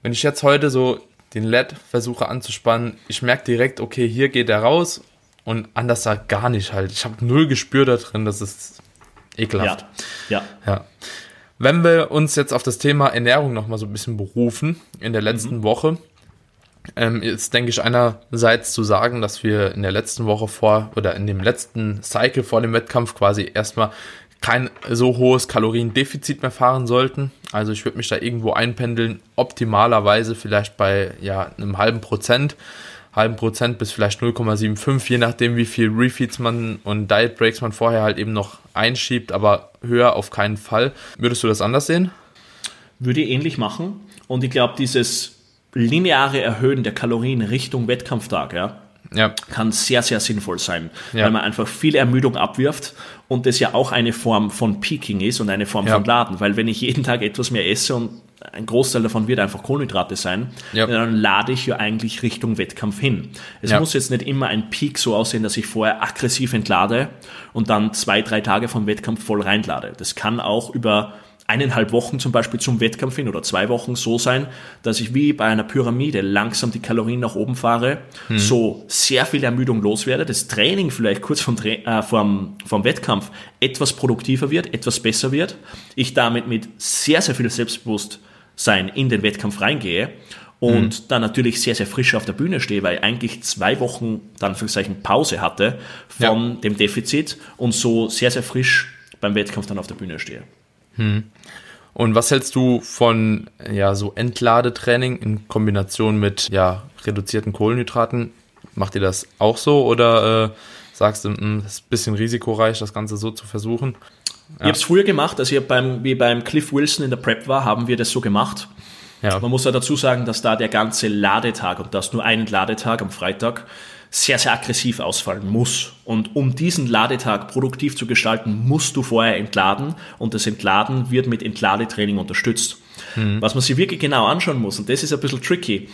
Wenn ich jetzt heute so den LED versuche anzuspannen, ich merke direkt, okay, hier geht er raus und anders da gar nicht halt. Ich habe null Gespür da drin, das ist ekelhaft. Ja. ja. ja. Wenn wir uns jetzt auf das Thema Ernährung nochmal so ein bisschen berufen in der letzten mhm. Woche, ähm, ist, denke ich, einerseits zu sagen, dass wir in der letzten Woche vor oder in dem letzten Cycle vor dem Wettkampf quasi erstmal kein so hohes Kaloriendefizit mehr fahren sollten. Also ich würde mich da irgendwo einpendeln, optimalerweise vielleicht bei ja, einem halben Prozent, halben Prozent bis vielleicht 0,75, je nachdem wie viel Refeeds man und Diet Breaks man vorher halt eben noch einschiebt, aber höher auf keinen Fall. Würdest du das anders sehen? Würde ich ähnlich machen. Und ich glaube, dieses lineare Erhöhen der Kalorien Richtung Wettkampftag, ja, ja. kann sehr, sehr sinnvoll sein, ja. weil man einfach viel Ermüdung abwirft und das ja auch eine Form von Peaking ist und eine Form ja. von Laden, weil wenn ich jeden Tag etwas mehr esse und ein Großteil davon wird einfach Kohlenhydrate sein, ja. dann lade ich ja eigentlich Richtung Wettkampf hin. Es muss jetzt nicht immer ein Peak so aussehen, dass ich vorher aggressiv entlade und dann zwei, drei Tage vom Wettkampf voll reinlade. Das kann auch über eineinhalb Wochen zum Beispiel zum Wettkampf hin oder zwei Wochen so sein, dass ich wie bei einer Pyramide langsam die Kalorien nach oben fahre, hm. so sehr viel Ermüdung loswerde, das Training vielleicht kurz vom, äh, vom, vom Wettkampf etwas produktiver wird, etwas besser wird, ich damit mit sehr, sehr viel Selbstbewusstsein in den Wettkampf reingehe und hm. dann natürlich sehr, sehr frisch auf der Bühne stehe, weil ich eigentlich zwei Wochen dann für Zeichen Pause hatte von ja. dem Defizit und so sehr, sehr frisch beim Wettkampf dann auf der Bühne stehe. Hm. Und was hältst du von ja, so Entladetraining in Kombination mit ja, reduzierten Kohlenhydraten? Macht ihr das auch so oder äh, sagst du, hm, es ist ein bisschen risikoreich, das Ganze so zu versuchen? Ja. Ich habe es früher gemacht, als ich beim, wie beim Cliff Wilson in der Prep war, haben wir das so gemacht. Ja. Man muss ja dazu sagen, dass da der ganze Ladetag und das nur ein Ladetag am Freitag sehr, sehr aggressiv ausfallen muss. Und um diesen Ladetag produktiv zu gestalten, musst du vorher entladen und das Entladen wird mit Entladetraining unterstützt. Mhm. Was man sich wirklich genau anschauen muss, und das ist ein bisschen tricky,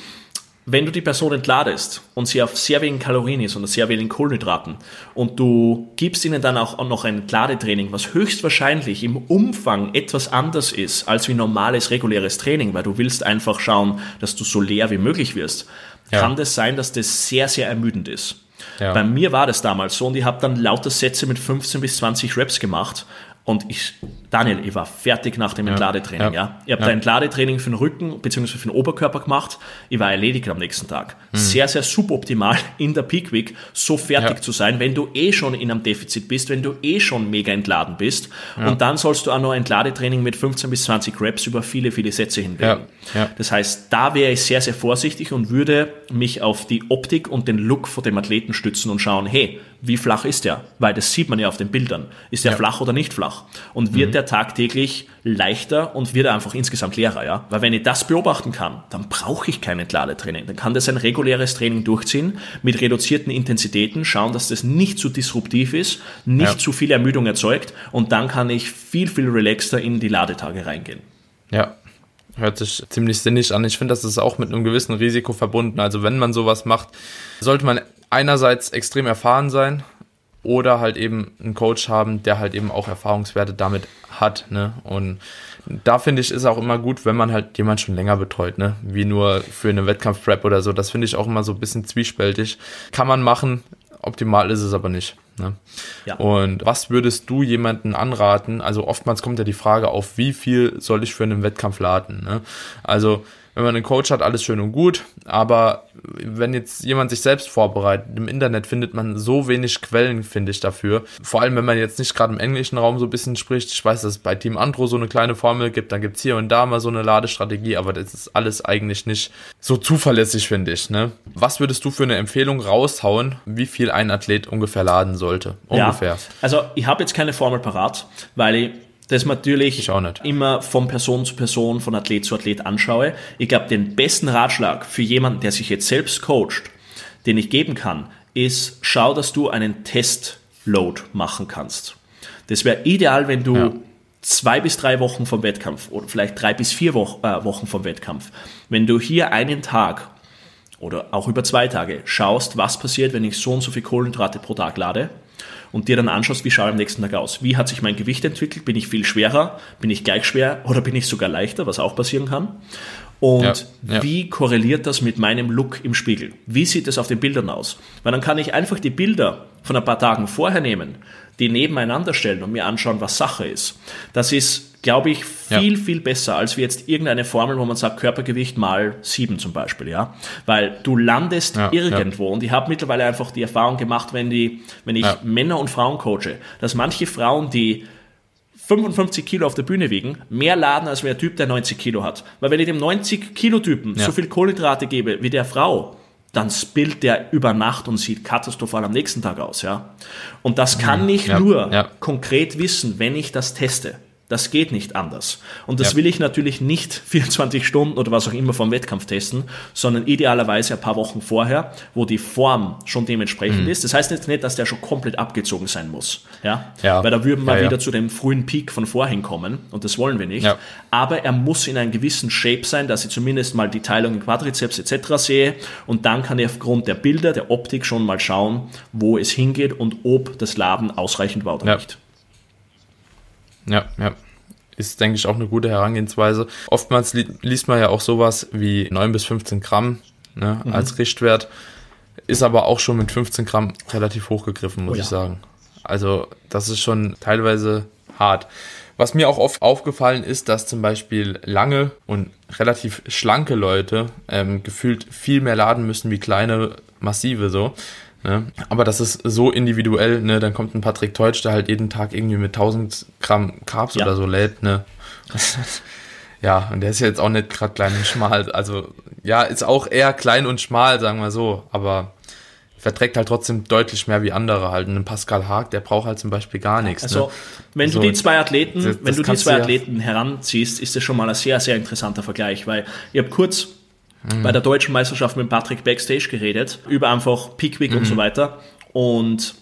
wenn du die Person entladest und sie auf sehr wenigen Kalorien ist und sehr wenigen Kohlenhydraten und du gibst ihnen dann auch noch ein Entladetraining, was höchstwahrscheinlich im Umfang etwas anders ist als wie normales reguläres Training, weil du willst einfach schauen, dass du so leer wie möglich wirst, ja. kann das sein, dass das sehr, sehr ermüdend ist. Ja. Bei mir war das damals so und ich habe dann lauter Sätze mit 15 bis 20 Reps gemacht und ich, Daniel, ich war fertig nach dem Entladetraining. Ja. ja. Ich habe ja. da Entladetraining für den Rücken bzw. für den Oberkörper gemacht. Ich war erledigt am nächsten Tag. Mhm. Sehr, sehr suboptimal in der Peak Week so fertig ja. zu sein, wenn du eh schon in einem Defizit bist, wenn du eh schon mega entladen bist. Und dann sollst du auch noch Entladetraining mit 15 bis 20 Reps über viele, viele Sätze hinlegen. Das heißt, da wäre ich sehr, sehr vorsichtig und würde mich auf die Optik und den Look von dem Athleten stützen und schauen, hey, wie flach ist der? Weil das sieht man ja auf den Bildern. Ist der flach oder nicht flach? Und wird mhm. der tagtäglich leichter und wird er einfach insgesamt leerer, ja? Weil wenn ich das beobachten kann, dann brauche ich kein Entladetraining. Dann kann das ein reguläres Training durchziehen, mit reduzierten Intensitäten, schauen, dass das nicht zu disruptiv ist, nicht ja. zu viel Ermüdung erzeugt und dann kann ich viel, viel relaxter in die Ladetage reingehen. Ja, hört sich ziemlich sinnig an. Ich finde, das ist auch mit einem gewissen Risiko verbunden. Also wenn man sowas macht, sollte man einerseits extrem erfahren sein, oder halt eben einen Coach haben, der halt eben auch Erfahrungswerte damit hat. Ne? Und da finde ich, ist auch immer gut, wenn man halt jemand schon länger betreut, ne? wie nur für eine Wettkampfprep oder so. Das finde ich auch immer so ein bisschen zwiespältig. Kann man machen, optimal ist es aber nicht. Ne? Ja. Und was würdest du jemanden anraten? Also oftmals kommt ja die Frage auf, wie viel soll ich für einen Wettkampf laden? Ne? Also wenn man einen Coach hat, alles schön und gut, aber wenn jetzt jemand sich selbst vorbereitet, im Internet findet man so wenig Quellen, finde ich, dafür. Vor allem, wenn man jetzt nicht gerade im englischen Raum so ein bisschen spricht. Ich weiß, dass es bei Team Andro so eine kleine Formel gibt, dann gibt es hier und da mal so eine Ladestrategie, aber das ist alles eigentlich nicht so zuverlässig, finde ich. Ne? Was würdest du für eine Empfehlung raushauen, wie viel ein Athlet ungefähr laden sollte? Ungefähr. Ja, also ich habe jetzt keine Formel parat, weil ich das natürlich immer von Person zu Person, von Athlet zu Athlet anschaue. Ich glaube, den besten Ratschlag für jemanden, der sich jetzt selbst coacht, den ich geben kann, ist, schau, dass du einen Testload machen kannst. Das wäre ideal, wenn du ja. zwei bis drei Wochen vom Wettkampf oder vielleicht drei bis vier Wochen, äh, Wochen vom Wettkampf, wenn du hier einen Tag oder auch über zwei Tage schaust, was passiert, wenn ich so und so viel Kohlenhydrate pro Tag lade und dir dann anschaust, wie schaue ich am nächsten Tag aus. Wie hat sich mein Gewicht entwickelt? Bin ich viel schwerer? Bin ich gleich schwer oder bin ich sogar leichter, was auch passieren kann? Und ja, ja. wie korreliert das mit meinem Look im Spiegel? Wie sieht es auf den Bildern aus? Weil dann kann ich einfach die Bilder von ein paar Tagen vorher nehmen, die nebeneinander stellen und mir anschauen, was Sache ist. Das ist, glaube ich, viel, ja. viel besser, als wie jetzt irgendeine Formel, wo man sagt, Körpergewicht mal sieben zum Beispiel, ja. Weil du landest irgendwo und ich habe mittlerweile einfach die Erfahrung gemacht, wenn die, wenn ich Männer und Frauen coache, dass manche Frauen, die 55 Kilo auf der Bühne wiegen, mehr laden als der Typ, der 90 Kilo hat. Weil wenn ich dem 90 Kilo Typen ja. so viel Kohlenhydrate gebe wie der Frau, dann spillt der über Nacht und sieht katastrophal am nächsten Tag aus, ja. Und das kann ich ja. nur ja. konkret wissen, wenn ich das teste. Das geht nicht anders. Und das ja. will ich natürlich nicht (laughs) 24 Stunden oder was auch immer vom Wettkampf testen, sondern idealerweise ein paar Wochen vorher, wo die Form schon dementsprechend mhm. ist. Das heißt jetzt nicht, dass der schon komplett abgezogen sein muss. Ja? ja. Weil da würden wir ja, wieder zu dem frühen Peak von vorhin kommen und das wollen wir nicht. Aber er muss in einem gewissen Shape sein, dass ich zumindest mal die Teilung in Quadrizeps etc. sehe und dann kann ich aufgrund der Bilder, der Optik schon mal schauen, wo es hingeht und ob das Laden ausreichend war oder nicht. Ja, ja. Ist, denke ich, auch eine gute Herangehensweise. Oftmals li liest man ja auch sowas wie 9 bis 15 Gramm ne, mhm. als Richtwert. Ist aber auch schon mit 15 Gramm relativ hochgegriffen, muss oh, ja. ich sagen. Also, das ist schon teilweise hart. Was mir auch oft aufgefallen ist, dass zum Beispiel lange und relativ schlanke Leute ähm, gefühlt viel mehr laden müssen wie kleine, massive so. Ne? Aber das ist so individuell, ne? Dann kommt ein Patrick Teutsch, der halt jeden Tag irgendwie mit 1000 Gramm Carbs ja. oder so lädt, ne? (laughs) ja, und der ist jetzt auch nicht gerade klein und schmal. Also, ja, ist auch eher klein und schmal, sagen wir so, aber verträgt halt trotzdem deutlich mehr wie andere halt. Und ein Pascal Haag, der braucht halt zum Beispiel gar nichts. Also, ne? wenn du die zwei Athleten, das, wenn du die zwei Athleten heranziehst, ist das schon mal ein sehr, sehr interessanter Vergleich, weil ich habe kurz mhm. bei der deutschen Meisterschaft mit Patrick Backstage geredet, über einfach Pickwick mhm. und so weiter. Und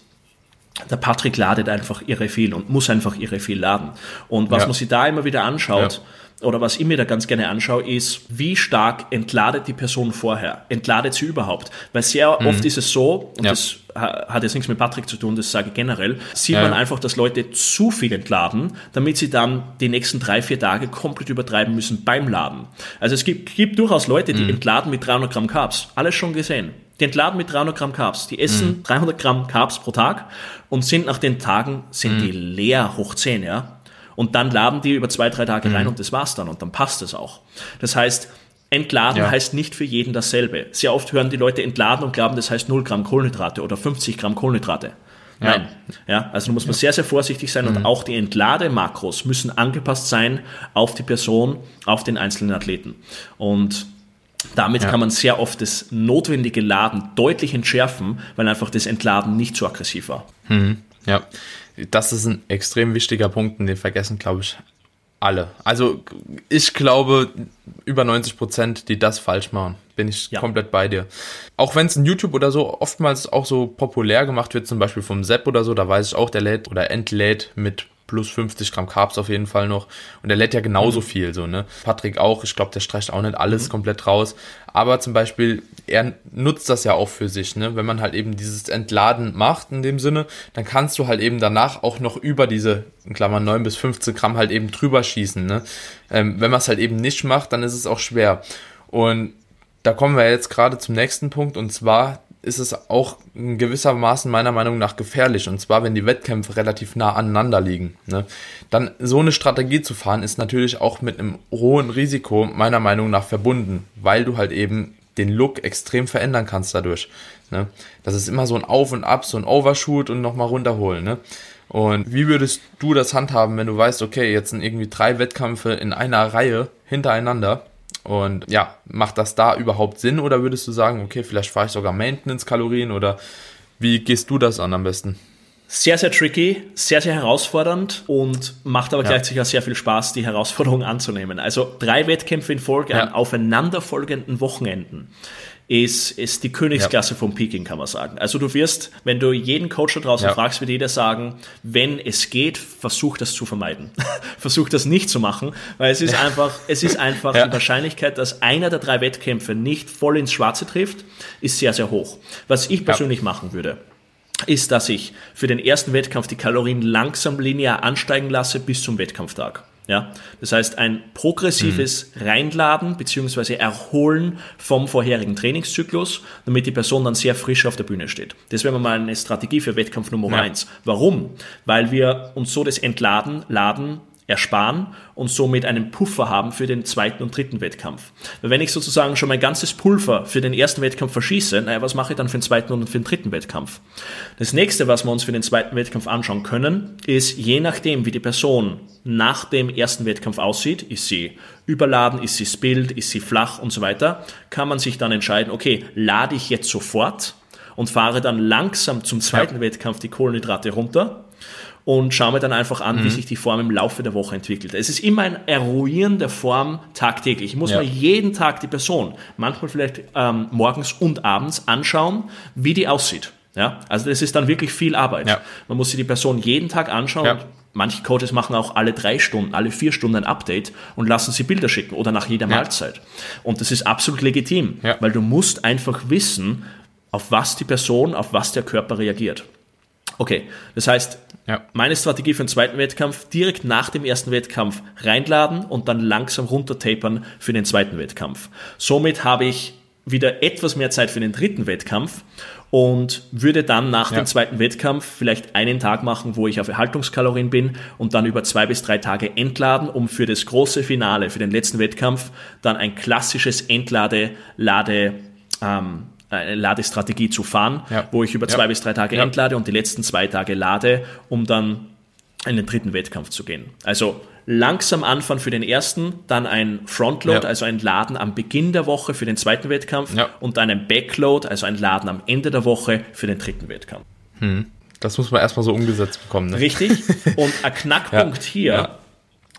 der Patrick ladet einfach irre viel und muss einfach irre viel laden. Und was ja. man sich da immer wieder anschaut, ja oder was ich mir da ganz gerne anschaue, ist, wie stark entladet die Person vorher? Entladet sie überhaupt? Weil sehr mhm. oft ist es so, und ja. das hat jetzt nichts mit Patrick zu tun, das sage ich generell, sieht ja. man einfach, dass Leute zu viel entladen, damit sie dann die nächsten drei, vier Tage komplett übertreiben müssen beim Laden. Also es gibt, gibt durchaus Leute, die mhm. entladen mit 300 Gramm Carbs. Alles schon gesehen. Die entladen mit 300 Gramm Carbs. Die essen mhm. 300 Gramm Carbs pro Tag und sind nach den Tagen, sind mhm. die leer hoch 10, ja. Und dann laden die über zwei, drei Tage mhm. rein und das war's dann und dann passt es auch. Das heißt, Entladen ja. heißt nicht für jeden dasselbe. Sehr oft hören die Leute entladen und glauben, das heißt 0 Gramm Kohlenhydrate oder 50 Gramm Kohlenhydrate. Nein. Ja. ja, also da muss man ja. sehr, sehr vorsichtig sein mhm. und auch die Entlademakros müssen angepasst sein auf die Person, auf den einzelnen Athleten. Und damit ja. kann man sehr oft das notwendige Laden deutlich entschärfen, weil einfach das Entladen nicht so aggressiv war. Mhm. Ja, das ist ein extrem wichtiger Punkt, den vergessen, glaube ich, alle. Also ich glaube, über 90 Prozent, die das falsch machen, bin ich ja. komplett bei dir. Auch wenn es in YouTube oder so oftmals auch so populär gemacht wird, zum Beispiel vom Sepp oder so, da weiß ich auch, der lädt oder entlädt mit plus 50 Gramm Carbs auf jeden Fall noch. Und er lädt ja genauso mhm. viel, so, ne? Patrick auch, ich glaube, der streicht auch nicht alles mhm. komplett raus. Aber zum Beispiel, er nutzt das ja auch für sich, ne? Wenn man halt eben dieses Entladen macht in dem Sinne, dann kannst du halt eben danach auch noch über diese, in Klammern 9 bis 15 Gramm halt eben drüber schießen, ne? Ähm, wenn man es halt eben nicht macht, dann ist es auch schwer. Und da kommen wir jetzt gerade zum nächsten Punkt und zwar ist es auch in gewissermaßen meiner Meinung nach gefährlich. Und zwar, wenn die Wettkämpfe relativ nah aneinander liegen. Ne? Dann so eine Strategie zu fahren, ist natürlich auch mit einem hohen Risiko meiner Meinung nach verbunden, weil du halt eben den Look extrem verändern kannst dadurch. Ne? Das ist immer so ein Auf und Ab, so ein Overshoot und nochmal runterholen. Ne? Und wie würdest du das handhaben, wenn du weißt, okay, jetzt sind irgendwie drei Wettkämpfe in einer Reihe hintereinander und ja, macht das da überhaupt Sinn oder würdest du sagen, okay, vielleicht fahre ich sogar Maintenance-Kalorien oder wie gehst du das an am besten? Sehr, sehr tricky, sehr, sehr herausfordernd und macht aber ja. gleichzeitig auch sehr viel Spaß, die Herausforderung anzunehmen. Also drei Wettkämpfe in Folge ja. an aufeinanderfolgenden Wochenenden ist, ist die Königsklasse ja. vom Peking, kann man sagen. Also du wirst, wenn du jeden Coach da draußen ja. fragst, wird jeder sagen, wenn es geht, versuch das zu vermeiden. (laughs) versuch das nicht zu machen, weil es ist ja. einfach, es ist einfach die Wahrscheinlichkeit, dass einer der drei Wettkämpfe nicht voll ins Schwarze trifft, ist sehr, sehr hoch. Was ich persönlich machen würde, ist, dass ich für den ersten Wettkampf die Kalorien langsam linear ansteigen lasse bis zum Wettkampftag. Ja, das heißt ein progressives mhm. Reinladen bzw. Erholen vom vorherigen Trainingszyklus, damit die Person dann sehr frisch auf der Bühne steht. Das wäre mal eine Strategie für Wettkampf Nummer ja. eins. Warum? Weil wir uns so das Entladen, Laden ersparen und somit einen Puffer haben für den zweiten und dritten Wettkampf. Weil wenn ich sozusagen schon mein ganzes Pulver für den ersten Wettkampf verschieße, naja, was mache ich dann für den zweiten und für den dritten Wettkampf? Das nächste, was wir uns für den zweiten Wettkampf anschauen können, ist je nachdem, wie die Person nach dem ersten Wettkampf aussieht, ist sie überladen, ist sie spillt, ist sie flach und so weiter, kann man sich dann entscheiden, okay, lade ich jetzt sofort und fahre dann langsam zum zweiten ja. Wettkampf die Kohlenhydrate runter und schaue mir dann einfach an, mhm. wie sich die Form im Laufe der Woche entwickelt. Es ist immer ein Eruieren der Form tagtäglich. Ich muss ja. mir jeden Tag die Person, manchmal vielleicht ähm, morgens und abends anschauen, wie die aussieht. Ja, also das ist dann wirklich viel Arbeit. Ja. Man muss sich die Person jeden Tag anschauen. Ja. Manche Coaches machen auch alle drei Stunden, alle vier Stunden ein Update und lassen sie Bilder schicken oder nach jeder Mahlzeit. Und das ist absolut legitim, weil du musst einfach wissen, auf was die Person, auf was der Körper reagiert. Okay, das heißt, ja. meine Strategie für den zweiten Wettkampf, direkt nach dem ersten Wettkampf reinladen und dann langsam runtertapern für den zweiten Wettkampf. Somit habe ich wieder etwas mehr Zeit für den dritten Wettkampf und würde dann nach ja. dem zweiten Wettkampf vielleicht einen Tag machen, wo ich auf Erhaltungskalorien bin und dann über zwei bis drei Tage entladen, um für das große Finale, für den letzten Wettkampf, dann ein klassisches Entlade, Lade, ähm, eine Ladestrategie zu fahren, ja. wo ich über zwei ja. bis drei Tage ja. entlade und die letzten zwei Tage lade, um dann in den dritten Wettkampf zu gehen. Also langsam anfangen für den ersten, dann ein Frontload, ja. also ein Laden am Beginn der Woche für den zweiten Wettkampf ja. und dann ein Backload, also ein Laden am Ende der Woche für den dritten Wettkampf. Hm. Das muss man erstmal so umgesetzt bekommen. Ne? Richtig. (laughs) Und ein Knackpunkt hier,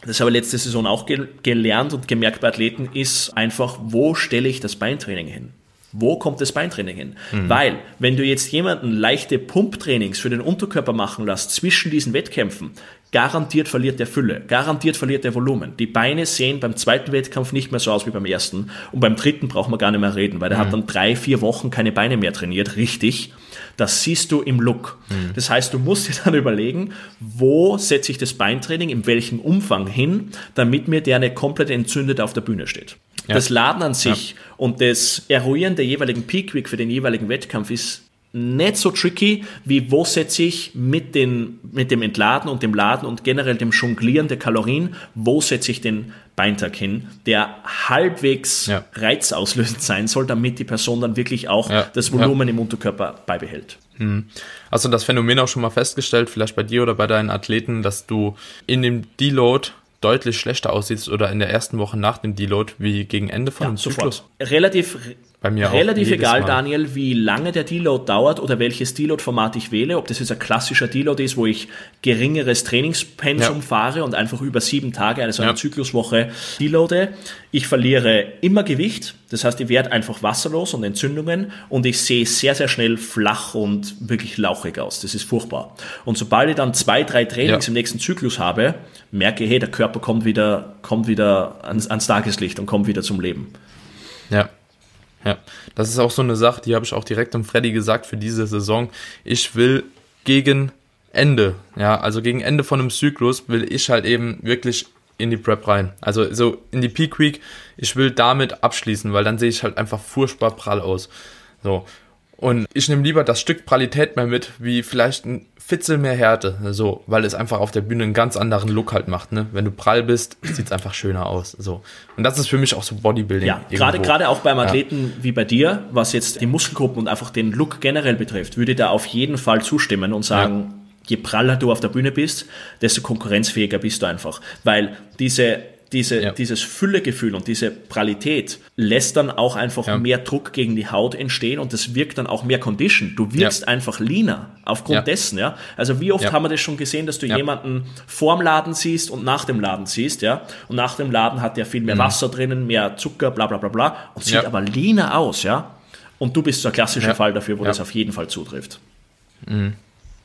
das habe ich letzte Saison auch gelernt und gemerkt bei Athleten, ist einfach, wo stelle ich das Beintraining hin? Wo kommt das Beintraining hin? Mhm. Weil, wenn du jetzt jemanden leichte Pumptrainings für den Unterkörper machen lässt zwischen diesen Wettkämpfen, garantiert verliert der Fülle, garantiert verliert der Volumen. Die Beine sehen beim zweiten Wettkampf nicht mehr so aus wie beim ersten und beim dritten braucht man gar nicht mehr reden, weil der mhm. hat dann drei, vier Wochen keine Beine mehr trainiert, richtig. Das siehst du im Look. Mhm. Das heißt, du musst dir dann überlegen, wo setze ich das Beintraining, in welchem Umfang hin, damit mir der eine komplett entzündet auf der Bühne steht. Ja. Das Laden an sich ja. und das Eruieren der jeweiligen Peak Week für den jeweiligen Wettkampf ist nicht so tricky, wie wo setze ich mit, den, mit dem Entladen und dem Laden und generell dem Jonglieren der Kalorien, wo setze ich den Beintag hin, der halbwegs ja. reizauslösend (laughs) sein soll, damit die Person dann wirklich auch ja. das Volumen ja. im Unterkörper beibehält. Hm. Hast du das Phänomen auch schon mal festgestellt, vielleicht bei dir oder bei deinen Athleten, dass du in dem Deload deutlich schlechter aussiehst oder in der ersten Woche nach dem Deload wie gegen Ende von ja, dem Zyklus? Relativ, Bei mir relativ egal, Mal. Daniel, wie lange der Deload dauert oder welches Deload-Format ich wähle, ob das jetzt ein klassischer Deload ist, wo ich geringeres Trainingspensum ja. fahre und einfach über sieben Tage, also eine ja. Zykluswoche deloade. Ich verliere immer Gewicht, das heißt, ich werde einfach wasserlos und Entzündungen und ich sehe sehr, sehr schnell flach und wirklich lauchig aus. Das ist furchtbar. Und sobald ich dann zwei, drei Trainings im nächsten Zyklus habe, merke, hey, der Körper kommt wieder, kommt wieder ans, ans Tageslicht und kommt wieder zum Leben. Ja. Ja, das ist auch so eine Sache, die habe ich auch direkt dem Freddy gesagt für diese Saison. Ich will gegen Ende, ja, also gegen Ende von einem Zyklus will ich halt eben wirklich in die Prep rein. Also so in die Peak Week. Ich will damit abschließen, weil dann sehe ich halt einfach furchtbar prall aus. So. Und ich nehme lieber das Stück Pralität mehr mit, wie vielleicht ein Fitzel mehr Härte, so, weil es einfach auf der Bühne einen ganz anderen Look halt macht, ne? Wenn du prall bist, (clears throat) sieht es einfach schöner aus, so. Und das ist für mich auch so Bodybuilding. Ja, gerade, gerade auch beim Athleten ja. wie bei dir, was jetzt die Muskelgruppen und einfach den Look generell betrifft, würde da auf jeden Fall zustimmen und sagen, ja. je praller du auf der Bühne bist, desto konkurrenzfähiger bist du einfach. Weil diese diese, ja. dieses Füllegefühl und diese Pralität lässt dann auch einfach ja. mehr Druck gegen die Haut entstehen und das wirkt dann auch mehr Condition. Du wirkst ja. einfach leaner aufgrund dessen, ja. Also wie oft haben wir das schon gesehen, dass du jemanden vorm Laden siehst und nach dem Laden siehst, ja. Und nach dem Laden hat der viel mehr mhm. Wasser drinnen, mehr Zucker, bla bla bla bla und sieht aber leaner aus, ja. Und du bist so ein klassischer Fall dafür, wo das auf jeden Fall zutrifft. Mhm.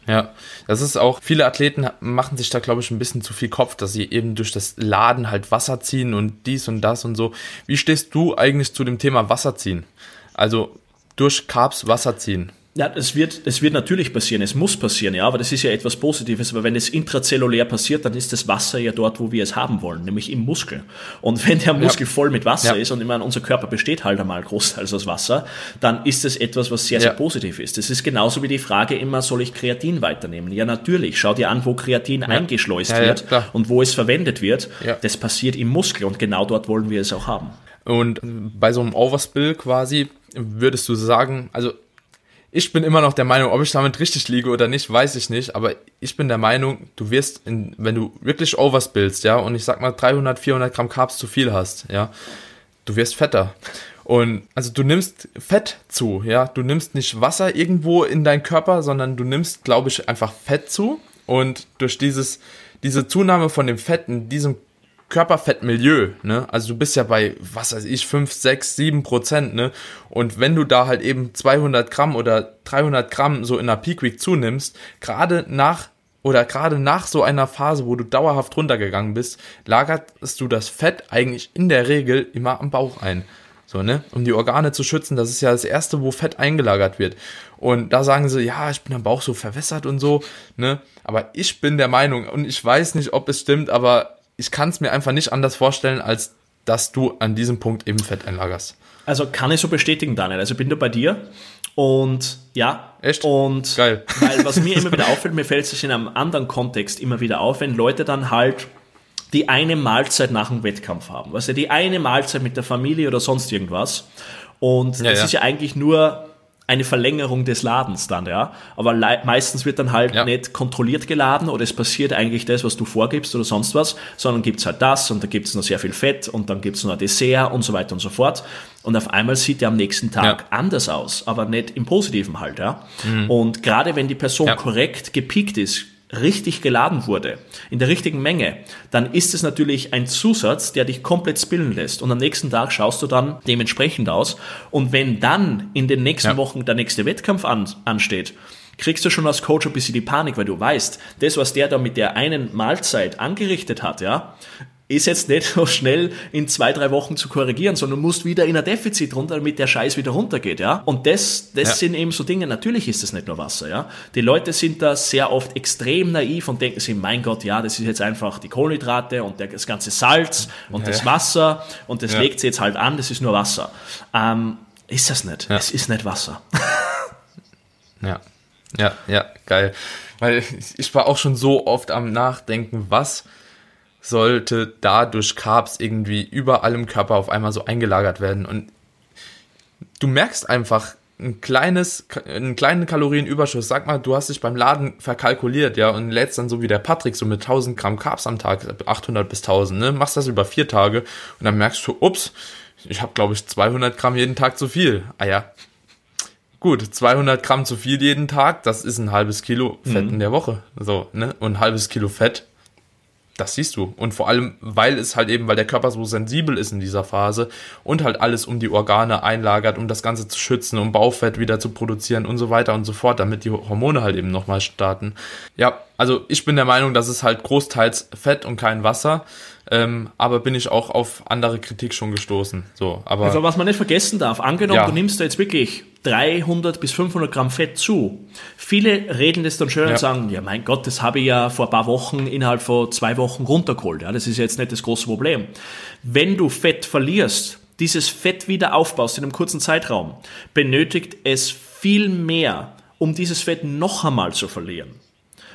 Ja, das ist auch, viele Athleten machen sich da, glaube ich, ein bisschen zu viel Kopf, dass sie eben durch das Laden halt Wasser ziehen und dies und das und so. Wie stehst du eigentlich zu dem Thema Wasser ziehen? Also durch Carbs Wasser ziehen. Ja, es wird, es wird natürlich passieren, es muss passieren, ja, aber das ist ja etwas Positives. Aber wenn es intrazellulär passiert, dann ist das Wasser ja dort, wo wir es haben wollen, nämlich im Muskel. Und (laughs) wenn der Muskel ja. voll mit Wasser ja. ist, und ich meine, unser Körper besteht halt einmal großteils aus Wasser, dann ist das etwas, was sehr, sehr positiv ist. Das ist genauso wie die Frage immer, soll ich Kreatin weiternehmen? Ja, natürlich. Schau dir an, wo Kreatin eingeschleust wird und wo es verwendet wird. Das passiert im Muskel und genau dort wollen wir es auch haben. Und bei so einem Overspill quasi würdest du sagen, also ich bin immer noch der Meinung, ob ich damit richtig liege oder nicht, weiß ich nicht, aber ich bin der Meinung, du wirst, in, wenn du wirklich overspillst, ja, und ich sag mal 300, 400 Gramm Carbs zu viel hast, ja, du wirst fetter. Und also du nimmst Fett zu, ja, du nimmst nicht Wasser irgendwo in deinen Körper, sondern du nimmst, glaube ich, einfach Fett zu. Und durch dieses, diese Zunahme von dem Fett in diesem Körperfettmilieu, ne? Also du bist ja bei, was weiß ich, 5, 6, 7 Prozent, ne? Und wenn du da halt eben 200 Gramm oder 300 Gramm so in der Peak Week zunimmst, gerade nach oder gerade nach so einer Phase, wo du dauerhaft runtergegangen bist, lagerst du das Fett eigentlich in der Regel immer am Bauch ein. So, ne? Um die Organe zu schützen, das ist ja das erste, wo Fett eingelagert wird. Und da sagen sie, ja, ich bin am Bauch so verwässert und so, ne? Aber ich bin der Meinung, und ich weiß nicht, ob es stimmt, aber ich kann es mir einfach nicht anders vorstellen, als dass du an diesem Punkt eben Fett einlagerst. Also kann ich so bestätigen, Daniel. Also bin da bei dir. Und ja, Echt? Und Geil. weil was mir immer wieder (laughs) auffällt, mir fällt es in einem anderen Kontext immer wieder auf, wenn Leute dann halt die eine Mahlzeit nach dem Wettkampf haben. Weißt du, die eine Mahlzeit mit der Familie oder sonst irgendwas. Und ja, das ja. ist ja eigentlich nur eine Verlängerung des Ladens dann, ja. Aber meistens wird dann halt ja. nicht kontrolliert geladen oder es passiert eigentlich das, was du vorgibst oder sonst was, sondern gibt's halt das und da gibt's noch sehr viel Fett und dann gibt's noch ein Dessert und so weiter und so fort. Und auf einmal sieht der am nächsten Tag ja. anders aus, aber nicht im Positiven halt, ja. Mhm. Und gerade wenn die Person ja. korrekt gepiekt ist, richtig geladen wurde, in der richtigen Menge, dann ist es natürlich ein Zusatz, der dich komplett spillen lässt. Und am nächsten Tag schaust du dann dementsprechend aus. Und wenn dann in den nächsten ja. Wochen der nächste Wettkampf an, ansteht, kriegst du schon als Coach ein bisschen die Panik, weil du weißt, das, was der da mit der einen Mahlzeit angerichtet hat, ja, ist jetzt nicht so schnell in zwei, drei Wochen zu korrigieren, sondern du musst wieder in ein Defizit runter, damit der Scheiß wieder runtergeht, ja. Und das, das ja. sind eben so Dinge, natürlich ist das nicht nur Wasser, ja. Die Leute sind da sehr oft extrem naiv und denken sich, mein Gott, ja, das ist jetzt einfach die Kohlenhydrate und das ganze Salz und ja. das Wasser und das ja. legt sie jetzt halt an, das ist nur Wasser. Ähm, ist das nicht. Es ist nicht Wasser. (laughs) ja. Ja, ja, geil. Weil ich war auch schon so oft am Nachdenken, was sollte dadurch Carbs irgendwie überall im Körper auf einmal so eingelagert werden. Und du merkst einfach ein kleines, einen kleinen Kalorienüberschuss. Sag mal, du hast dich beim Laden verkalkuliert, ja, und lädst dann so wie der Patrick so mit 1000 Gramm Carbs am Tag, 800 bis 1000, ne, machst das über vier Tage und dann merkst du, ups, ich habe glaube ich 200 Gramm jeden Tag zu viel. Ah ja, gut, 200 Gramm zu viel jeden Tag, das ist ein halbes Kilo Fett mhm. in der Woche, so, ne, und ein halbes Kilo Fett das siehst du. Und vor allem, weil es halt eben, weil der Körper so sensibel ist in dieser Phase und halt alles um die Organe einlagert, um das Ganze zu schützen, um Baufett wieder zu produzieren und so weiter und so fort, damit die Hormone halt eben nochmal starten. Ja, also ich bin der Meinung, dass es halt großteils Fett und kein Wasser. Ähm, aber bin ich auch auf andere Kritik schon gestoßen. So, aber also was man nicht vergessen darf, angenommen, ja. du nimmst da jetzt wirklich 300 bis 500 Gramm Fett zu. Viele reden das dann schön ja. und sagen, ja mein Gott, das habe ich ja vor ein paar Wochen innerhalb von zwei Wochen runtergeholt. Ja, das ist jetzt nicht das große Problem. Wenn du Fett verlierst, dieses Fett wieder aufbaust in einem kurzen Zeitraum, benötigt es viel mehr, um dieses Fett noch einmal zu verlieren.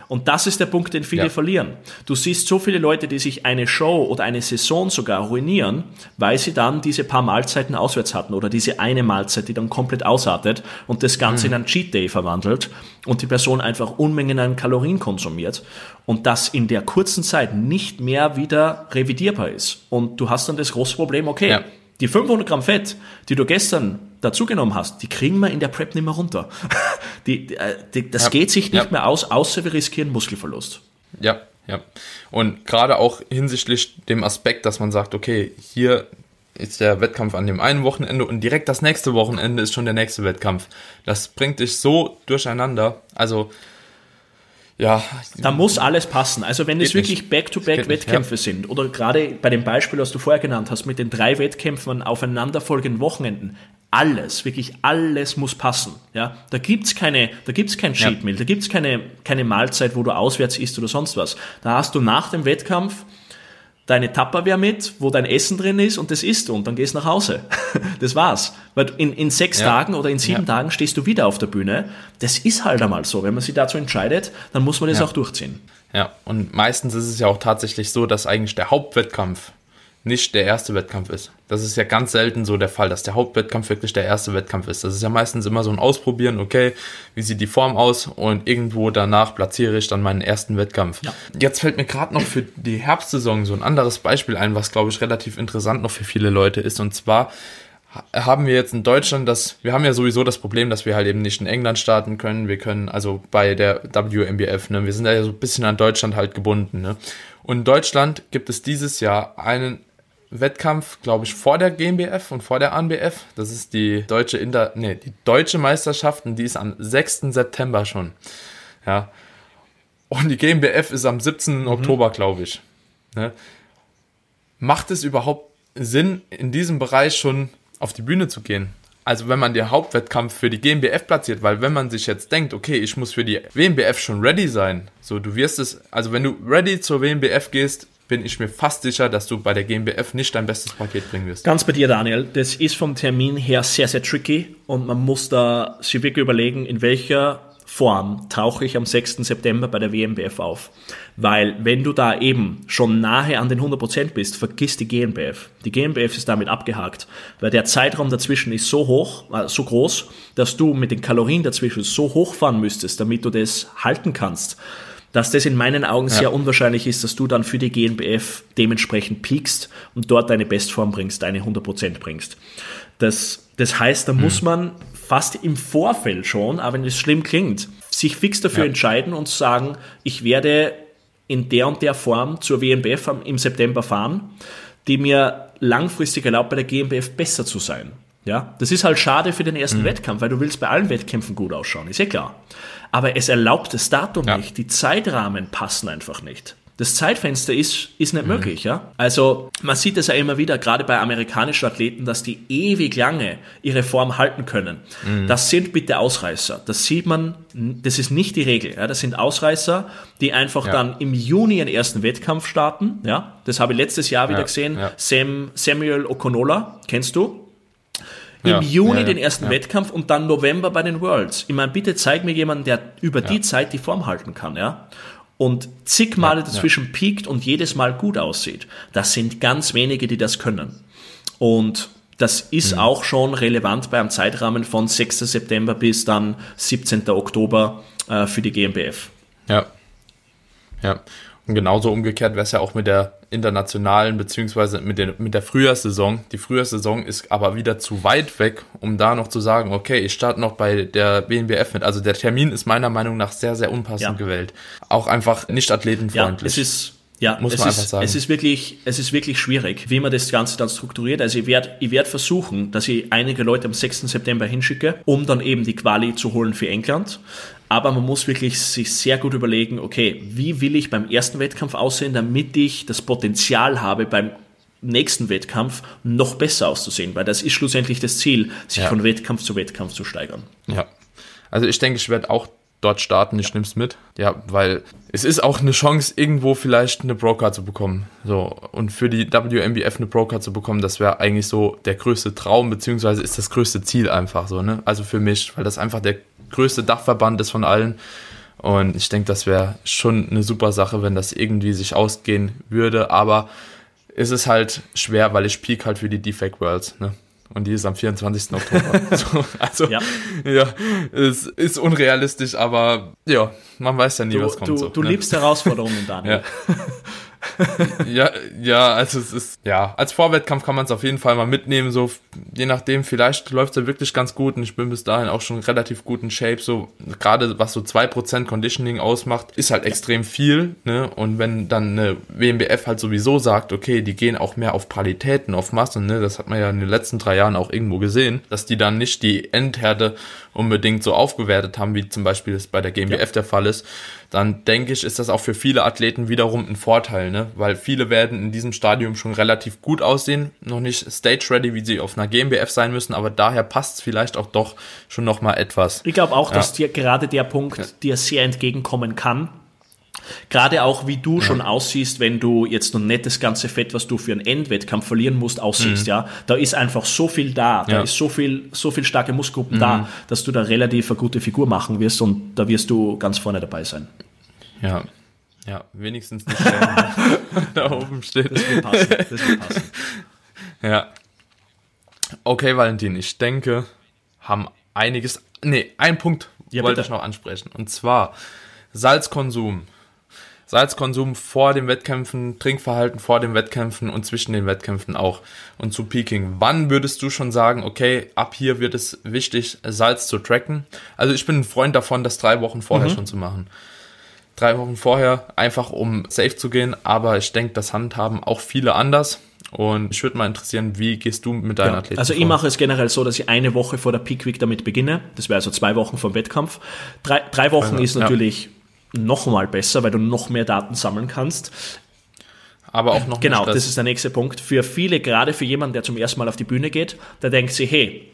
Und das ist der Punkt, den viele ja. verlieren. Du siehst so viele Leute, die sich eine Show oder eine Saison sogar ruinieren, weil sie dann diese paar Mahlzeiten auswärts hatten oder diese eine Mahlzeit, die dann komplett ausartet und das Ganze mhm. in einen Cheat Day verwandelt und die Person einfach Unmengen an Kalorien konsumiert und das in der kurzen Zeit nicht mehr wieder revidierbar ist. Und du hast dann das große Problem, okay, ja. die 500 Gramm Fett, die du gestern dazugenommen hast, die kriegen wir in der Prep nicht mehr runter. (laughs) Die, äh, die, das ja, geht sich nicht ja. mehr aus, außer wir riskieren Muskelverlust. Ja, ja. Und gerade auch hinsichtlich dem Aspekt, dass man sagt, okay, hier ist der Wettkampf an dem einen Wochenende und direkt das nächste Wochenende ist schon der nächste Wettkampf. Das bringt dich so durcheinander. Also ja. Da muss alles passen. Also wenn es wirklich Back-to-Back-Wettkämpfe ja. sind oder gerade bei dem Beispiel, was du vorher genannt hast, mit den drei Wettkämpfen an aufeinanderfolgenden Wochenenden, alles, wirklich alles muss passen. Ja, da gibt's keine, da gibt's kein Cheat Meal, da gibt's keine, keine Mahlzeit, wo du auswärts isst oder sonst was. Da hast du nach dem Wettkampf deine Tupperware mit, wo dein Essen drin ist und das isst du und dann gehst nach Hause. (laughs) Das war's. Weil in, in sechs Ja. Tagen oder in sieben Ja. Tagen stehst du wieder auf der Bühne. Das ist halt einmal so. Wenn man sich dazu entscheidet, dann muss man das Ja. auch durchziehen. Ja, und meistens ist es ja auch tatsächlich so, dass eigentlich der Hauptwettkampf nicht der erste Wettkampf ist. Das ist ja ganz selten so der Fall, dass der Hauptwettkampf wirklich der erste Wettkampf ist. Das ist ja meistens immer so ein Ausprobieren, okay, wie sieht die Form aus und irgendwo danach platziere ich dann meinen ersten Wettkampf. Ja. Jetzt fällt mir gerade noch für die Herbstsaison so ein anderes Beispiel ein, was glaube ich relativ interessant noch für viele Leute ist. Und zwar ha- haben wir jetzt in Deutschland das, wir haben ja sowieso das Problem, dass wir halt eben nicht in England starten können. Wir können, also bei der WMBF, ne, wir sind da ja so ein bisschen an Deutschland halt gebunden, ne. Und in Deutschland gibt es dieses Jahr einen Wettkampf, glaube ich, vor der GmbF und vor der ANBF. Das ist die deutsche Inter, nee, die deutsche Meisterschaft und die ist am 6. September schon. Ja. Und die GmbF ist am 17. Oktober, glaube ich. Ne? Macht es überhaupt Sinn, in diesem Bereich schon auf die Bühne zu gehen? Also wenn man den Hauptwettkampf für die GmbF platziert, weil wenn man sich jetzt denkt, okay, ich muss für die WMBF schon ready sein, so du wirst es, also wenn du ready zur WMBF gehst, bin ich mir fast sicher, dass du bei der GmbF nicht dein bestes Paket bringen wirst. Ganz bei dir, Daniel. Das ist vom Termin her sehr, sehr tricky und man muss da sich wirklich überlegen, in welcher Form tauche ich am 6. September bei der WMBF auf. Weil wenn du da eben schon nahe an den 100% bist, vergiss die GmbF. Die GmbF ist damit abgehakt, weil der Zeitraum dazwischen ist so hoch, äh, so groß, dass du mit den Kalorien dazwischen so hochfahren müsstest, damit du das halten kannst, dass das in meinen Augen sehr unwahrscheinlich ist, dass du dann für die GNBF dementsprechend piekst und dort deine Bestform bringst, deine 100% bringst. Das, das heißt, da muss man fast im Vorfeld schon, aber wenn es schlimm klingt, sich fix dafür Ja. entscheiden und sagen, ich werde in der und der Form zur WNBF am- im September fahren, die mir langfristig erlaubt, bei der GmbF besser zu sein. Ja, das ist halt schade für den Mhm. ersten Wettkampf, weil du willst bei allen Wettkämpfen gut ausschauen, ist ja klar. Aber es erlaubt das Datum Ja. nicht, die Zeitrahmen passen einfach nicht. Das Zeitfenster ist, ist Mhm. nicht möglich, ja. Also, man sieht es ja immer wieder, gerade bei amerikanischen Athleten, dass die ewig lange ihre Form halten können. Mhm. Das sind bitte Ausreißer. Das sieht man, das ist nicht die Regel, ja. Das sind Ausreißer, die einfach Ja. dann im Juni ihren ersten Wettkampf starten, ja. Das habe ich letztes Jahr wieder Ja, gesehen. Sam, Samuel Okonola, kennst du? Im Ja, Juni ja, ja, den ersten. Wettkampf und dann November bei den Worlds. Ich meine, bitte zeig mir jemanden, der über die. Zeit die Form halten kann, ja? Und zig Male dazwischen piekt und jedes Mal gut aussieht. Das sind ganz wenige, die das können. Und das ist Mhm. auch schon relevant beim Zeitrahmen von 6. September bis dann 17. Oktober äh, für die GmbF. Ja. Ja. Und genauso umgekehrt wäre es ja auch mit der internationalen, beziehungsweise mit der, mit der Frühjahrssaison. Die Frühjahrssaison ist aber wieder zu weit weg, um da noch zu sagen, okay, ich starte noch bei der BNBF mit. Also der Termin ist meiner Meinung nach sehr, sehr unpassend Ja. gewählt. Auch einfach nicht Ja, athletenfreundlich. es ist ja, Muss es man ist, sagen. Es ist wirklich, es ist wirklich schwierig, wie man das Ganze dann strukturiert. Also ich werde, ich werde versuchen, dass ich einige Leute am 6. September hinschicke, um dann eben die Quali zu holen für England. Aber man muss wirklich sich sehr gut überlegen, okay, wie will ich beim ersten Wettkampf aussehen, damit ich das Potenzial habe, beim nächsten Wettkampf noch besser auszusehen, weil das ist schlussendlich das Ziel, sich Ja. von Wettkampf zu Wettkampf zu steigern. Ja. Also ich denke, ich werde auch dort starten, ich nehme es mit. Ja, weil es ist auch eine Chance, irgendwo vielleicht eine Broker zu bekommen. So, und für die WMBF eine Broker zu bekommen, das wäre eigentlich so der größte Traum, beziehungsweise ist das größte Ziel einfach so, ne? Also für mich, weil das einfach der größte Dachverband ist von allen. Und ich denke, das wäre schon eine super Sache, wenn das irgendwie sich ausgehen würde. Aber es ist halt schwer, weil ich peak halt für die Defect Worlds, ne? Und die ist am 24. Oktober. (laughs) so, also, Ja. ja. es ist unrealistisch, aber ja, man weiß ja nie, Du, was kommt. du, so, du ne? liebst Herausforderungen, Daniel. Ja. (laughs) ja, ja, also es ist, ja, als Vorwettkampf kann man es auf jeden Fall mal mitnehmen, so, je nachdem, vielleicht läuft es ja wirklich ganz gut und ich bin bis dahin auch schon relativ gut in Shape, so, gerade was so 2% Conditioning ausmacht, ist halt extrem viel, ne, und wenn dann eine WMBF halt sowieso sagt, okay, die gehen auch mehr auf Qualitäten, auf Massen, ne, das hat man ja in den letzten drei Jahren auch irgendwo gesehen, dass die dann nicht die Endhärte unbedingt so aufgewertet haben, wie zum Beispiel es bei der GmbF ja. der Fall ist, dann denke ich, ist das auch für viele Athleten wiederum ein Vorteil, ne? weil viele werden in diesem Stadium schon relativ gut aussehen, noch nicht stage ready, wie sie auf einer GmbF sein müssen, aber daher passt es vielleicht auch doch schon nochmal etwas. Ich glaube auch, ja. dass dir gerade der Punkt ja. dir sehr entgegenkommen kann, Gerade auch, wie du ja. schon aussiehst, wenn du jetzt noch nicht das ganze Fett, was du für einen Endwettkampf verlieren musst, aussiehst, mhm. ja. Da ist einfach so viel da, da ja. ist so viel, so viel starke Muskelgruppen mhm. da, dass du da relativ eine gute Figur machen wirst und da wirst du ganz vorne dabei sein. Ja. Ja, wenigstens nicht (laughs) da oben steht. Das wird passen. Das wird passen. (laughs) Ja. Okay, Valentin, ich denke, haben einiges. Nee, ein Punkt ja, wollte bitte. ich noch ansprechen. Und zwar Salzkonsum. Salzkonsum vor den Wettkämpfen, Trinkverhalten vor den Wettkämpfen und zwischen den Wettkämpfen auch. Und zu Peaking. Wann würdest du schon sagen, okay, ab hier wird es wichtig, Salz zu tracken? Also ich bin ein Freund davon, das drei Wochen vorher mhm. schon zu machen. Drei Wochen vorher, einfach um safe zu gehen, aber ich denke, das handhaben auch viele anders. Und ich würde mal interessieren, wie gehst du mit deinen ja, Athleten Also vor? ich mache es generell so, dass ich eine Woche vor der Peak Week damit beginne. Das wäre also zwei Wochen vom Wettkampf. Drei, drei Wochen ja, ist natürlich ja noch mal besser, weil du noch mehr Daten sammeln kannst. Aber auch noch Genau, das ist der nächste Punkt. Für viele, gerade für jemanden, der zum ersten Mal auf die Bühne geht, der denkt sich, hey,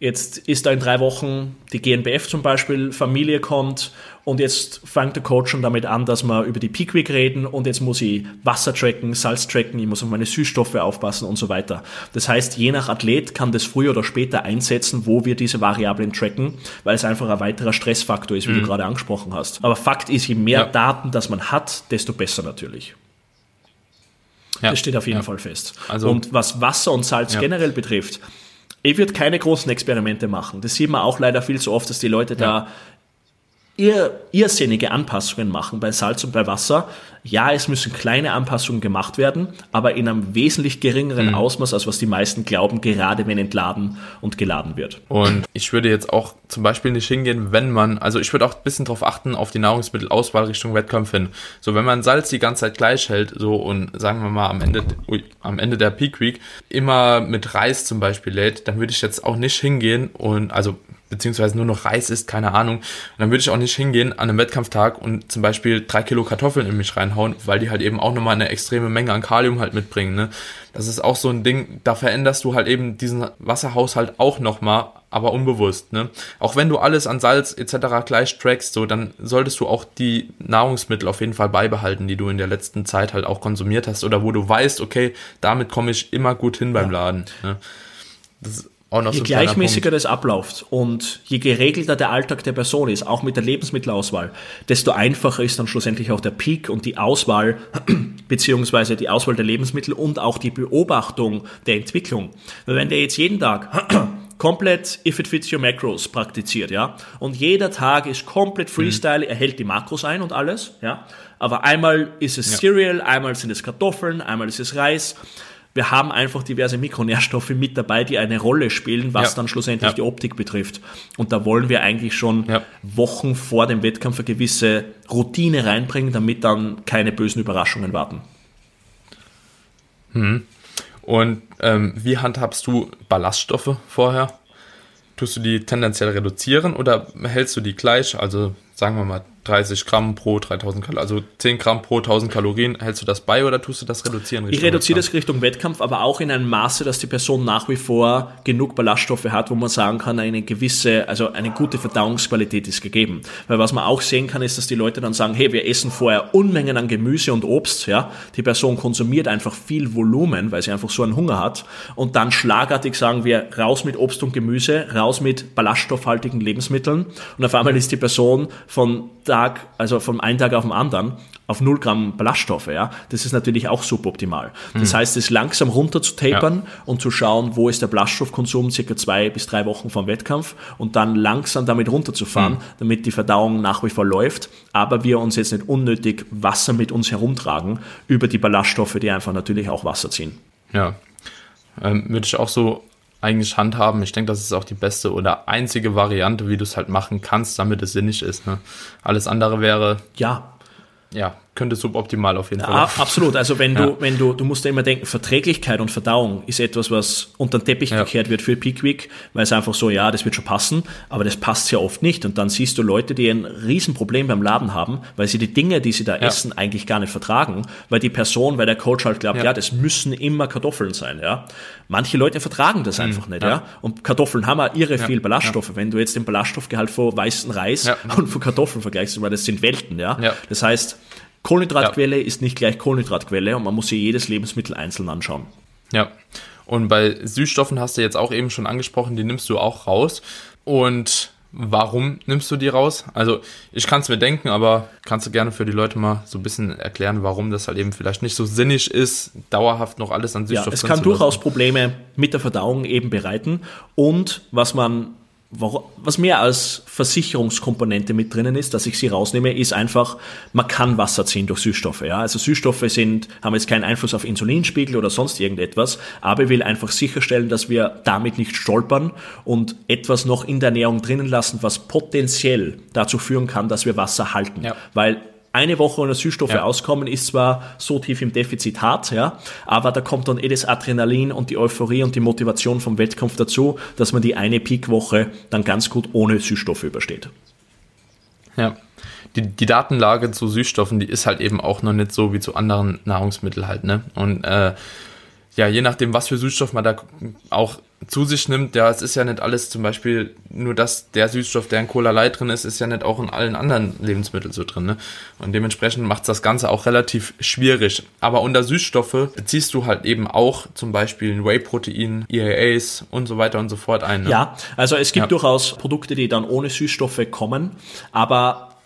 Jetzt ist da in drei Wochen die GNBF zum Beispiel, Familie kommt und jetzt fängt der Coach schon damit an, dass wir über die Peak Week reden und jetzt muss ich Wasser tracken, Salz tracken, ich muss auf meine Süßstoffe aufpassen und so weiter. Das heißt, je nach Athlet kann das früher oder später einsetzen, wo wir diese Variablen tracken, weil es einfach ein weiterer Stressfaktor ist, wie mhm. du gerade angesprochen hast. Aber Fakt ist, je mehr ja. Daten das man hat, desto besser natürlich. Ja. Das steht auf jeden ja. Fall fest. Also, und was Wasser und Salz generell betrifft, ich würde keine großen Experimente machen. Das sieht man auch leider viel zu oft, dass die Leute ja. da ir irrsinnige Anpassungen machen bei Salz und bei Wasser. Ja, es müssen kleine Anpassungen gemacht werden, aber in einem wesentlich geringeren mhm. Ausmaß, als was die meisten glauben, gerade wenn entladen und geladen wird. Und ich würde jetzt auch zum Beispiel nicht hingehen, wenn man, also ich würde auch ein bisschen darauf achten, auf die Nahrungsmittelauswahl Richtung Wettkampf hin. So, wenn man Salz die ganze Zeit gleich hält, so und sagen wir mal am Ende, ui, am Ende der Peak Week immer mit Reis zum Beispiel lädt, dann würde ich jetzt auch nicht hingehen und, also beziehungsweise nur noch Reis isst, keine Ahnung. Und dann würde ich auch nicht hingehen an einem Wettkampftag und zum Beispiel drei Kilo Kartoffeln in mich reinhauen, weil die halt eben auch nochmal eine extreme Menge an Kalium halt mitbringen. Ne? Das ist auch so ein Ding, da veränderst du halt eben diesen Wasserhaushalt auch nochmal, aber unbewusst. Ne? Auch wenn du alles an Salz etc. gleich trackst, so, dann solltest du auch die Nahrungsmittel auf jeden Fall beibehalten, die du in der letzten Zeit halt auch konsumiert hast oder wo du weißt, okay, damit komme ich immer gut hin beim Laden. Ne? Das ist auch noch je so gleichmäßiger das abläuft und je geregelter der Alltag der Person ist, auch mit der Lebensmittelauswahl, desto einfacher ist dann schlussendlich auch der Peak und die Auswahl (clears throat) beziehungsweise die Auswahl der Lebensmittel und auch die Beobachtung der Entwicklung. Weil wenn der jetzt jeden Tag (clears throat) komplett If it fits your macros praktiziert, ja, und jeder Tag ist komplett Freestyle, mhm. er hält die Makros ein und alles, ja, aber einmal ist es ja. Cereal, einmal sind es Kartoffeln, einmal ist es Reis, wir haben einfach diverse Mikronährstoffe mit dabei, die eine Rolle spielen, was ja. dann schlussendlich ja. die Optik betrifft. Und da wollen wir eigentlich schon ja. Wochen vor dem Wettkampf eine gewisse Routine reinbringen, damit dann keine bösen Überraschungen warten. Hm. Und ähm, wie handhabst du Ballaststoffe vorher? Tust du die tendenziell reduzieren oder hältst du die gleich? Also sagen wir mal 30 Gramm pro 3000 Kalorien, also 10 Gramm pro 1000 Kalorien, hältst du das bei oder tust du das reduzieren? Richtung ich reduziere das Richtung Wettkampf, aber auch in einem Maße, dass die Person nach wie vor genug Ballaststoffe hat, wo man sagen kann, eine gewisse, also eine gute Verdauungsqualität ist gegeben. Weil was man auch sehen kann, ist, dass die Leute dann sagen, hey, wir essen vorher Unmengen an Gemüse und Obst, ja. Die Person konsumiert einfach viel Volumen, weil sie einfach so einen Hunger hat. Und dann schlagartig sagen wir, raus mit Obst und Gemüse, raus mit ballaststoffhaltigen Lebensmitteln. Und auf einmal ist die Person von Tag, also vom einen Tag auf den anderen, auf 0 Gramm Ballaststoffe, ja, das ist natürlich auch suboptimal. Das mhm. heißt, es langsam runter zu tapern ja. und zu schauen, wo ist der Ballaststoffkonsum, circa zwei bis drei Wochen vom Wettkampf und dann langsam damit runterzufahren, mhm. damit die Verdauung nach wie vor läuft, aber wir uns jetzt nicht unnötig Wasser mit uns herumtragen über die Ballaststoffe, die einfach natürlich auch Wasser ziehen. Ja, ähm, würde ich auch so eigentlich handhaben. Ich denke, das ist auch die beste oder einzige Variante, wie du es halt machen kannst, damit es sinnig ist. Ne? Alles andere wäre. Ja. Ja, könnte suboptimal auf jeden Fall. Laufen. absolut. Also wenn du, Ja. wenn du, du musst ja immer denken, Verträglichkeit und Verdauung ist etwas, was unter den Teppich Ja. gekehrt wird für Peak Week, weil es einfach so, ja, das wird schon passen, aber das passt sehr oft nicht. Und dann siehst du Leute, die ein Riesenproblem beim Laden haben, weil sie die Dinge, die sie da essen, eigentlich gar nicht vertragen, weil die Person, weil der Coach halt glaubt, ja, Ja. das müssen immer Kartoffeln sein, ja. Manche Leute vertragen das einfach nicht, ja. Mhm. ja. Und Kartoffeln haben auch irre viel Ballaststoffe. Wenn du jetzt den Ballaststoffgehalt von weißen Reis Ja. (laughs) und von Kartoffeln vergleichst, weil das sind Welten, ja. Ja. Das heißt, Kohlenhydratquelle ist nicht gleich Kohlenhydratquelle und man muss sich jedes Lebensmittel einzeln anschauen. Ja. Und bei Süßstoffen hast du jetzt auch eben schon angesprochen, die nimmst du auch raus. Und warum nimmst du die raus? Also ich kann es mir denken, aber kannst du gerne für die Leute mal so ein bisschen erklären, warum das halt eben vielleicht nicht so sinnig ist, dauerhaft noch alles an Ja, Süßstoff es drin kann durchaus. Probleme mit der Verdauung eben bereiten. Und was man, was mehr als Versicherungskomponente mit drinnen ist, dass ich sie rausnehme, ist einfach, man kann Wasser ziehen durch Süßstoffe. Ja? Also Süßstoffe sind, haben jetzt keinen Einfluss auf Insulinspiegel oder sonst irgendetwas, aber ich will einfach sicherstellen, dass wir damit nicht stolpern und etwas noch in der Ernährung drinnen lassen, was potenziell dazu führen kann, dass wir Wasser halten. Ja. Weil eine Woche ohne Süßstoffe Ja. auskommen ist zwar so tief im Defizit hart, ja, aber da kommt dann eh das Adrenalin und die Euphorie und die Motivation vom Wettkampf dazu, dass man die eine Peakwoche dann ganz gut ohne Süßstoffe übersteht. Ja. Die, die Datenlage zu Süßstoffen, die ist halt eben auch noch nicht so wie zu anderen Nahrungsmitteln halt, ne? Und äh, ja, je nachdem, was für Süßstoff man da auch zu sich nimmt, ja, es ist ja nicht alles zum Beispiel nur das, der Süßstoff, der in Cola Light drin ist, ist ja nicht auch in allen anderen Lebensmitteln so drin, ne? Und dementsprechend macht das Ganze auch relativ schwierig. Aber unter Süßstoffe beziehst du halt eben auch zum Beispiel ein Whey-Protein, EAAs und so weiter und so fort ein. Ne? Ja, also es gibt Ja. durchaus Produkte, die dann ohne Süßstoffe kommen, aber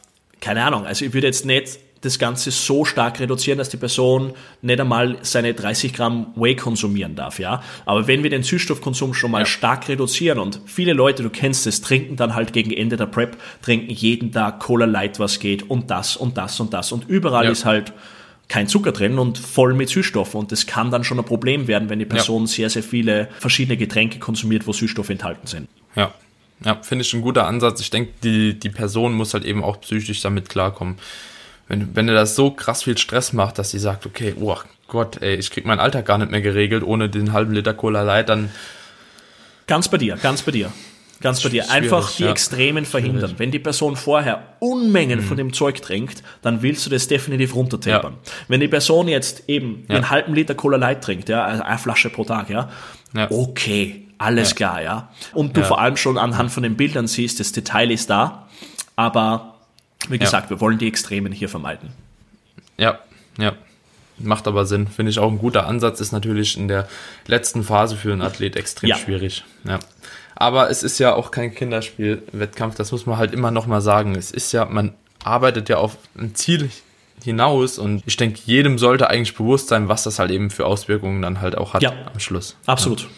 keine Ahnung, also ich würde jetzt nicht das Ganze so stark reduzieren, dass die Person nicht einmal seine 30 Gramm Whey konsumieren darf, ja. Aber wenn wir den Süßstoffkonsum schon mal Ja. stark reduzieren und viele Leute, du kennst es, trinken dann halt gegen Ende der Prep, trinken jeden Tag Cola Light, was geht und das und das und das und überall Ja. ist halt kein Zucker drin und voll mit Süßstoffen und das kann dann schon ein Problem werden, wenn die Person sehr, sehr viele verschiedene Getränke konsumiert, wo Süßstoffe enthalten sind. Ja, ja finde ich ein guter Ansatz. Ich denke, die, die Person muss halt eben auch psychisch damit klarkommen. Wenn, wenn er das so krass viel Stress macht, dass sie sagt, okay, oh Gott, ey, ich krieg meinen Alltag gar nicht mehr geregelt ohne den halben Liter Cola Light, dann Ganz bei dir, ganz bei dir. Ganz bei dir. Einfach die ja. Extremen verhindern. Wenn die Person vorher Unmengen Mhm. von dem Zeug trinkt, dann willst du das definitiv runtertapern. Wenn die Person jetzt eben Ja. einen halben Liter Cola Light trinkt, ja, also eine Flasche pro Tag, ja, Ja. okay, alles Ja. klar, ja. Und du Ja. vor allem schon anhand von den Bildern siehst, das Detail ist da, aber wie gesagt, wir wollen die Extremen hier vermeiden. Ja, ja. Macht aber Sinn. Finde ich auch ein guter Ansatz. Ist natürlich in der letzten Phase für einen Athlet extrem Ja. schwierig. Ja. Aber es ist ja auch kein Kinderspiel-Wettkampf. Das muss man halt immer noch mal sagen. Es ist ja, man arbeitet ja auf ein Ziel hinaus und ich denke, jedem sollte eigentlich bewusst sein, was das halt eben für Auswirkungen dann halt auch hat Ja. am Schluss. Absolut.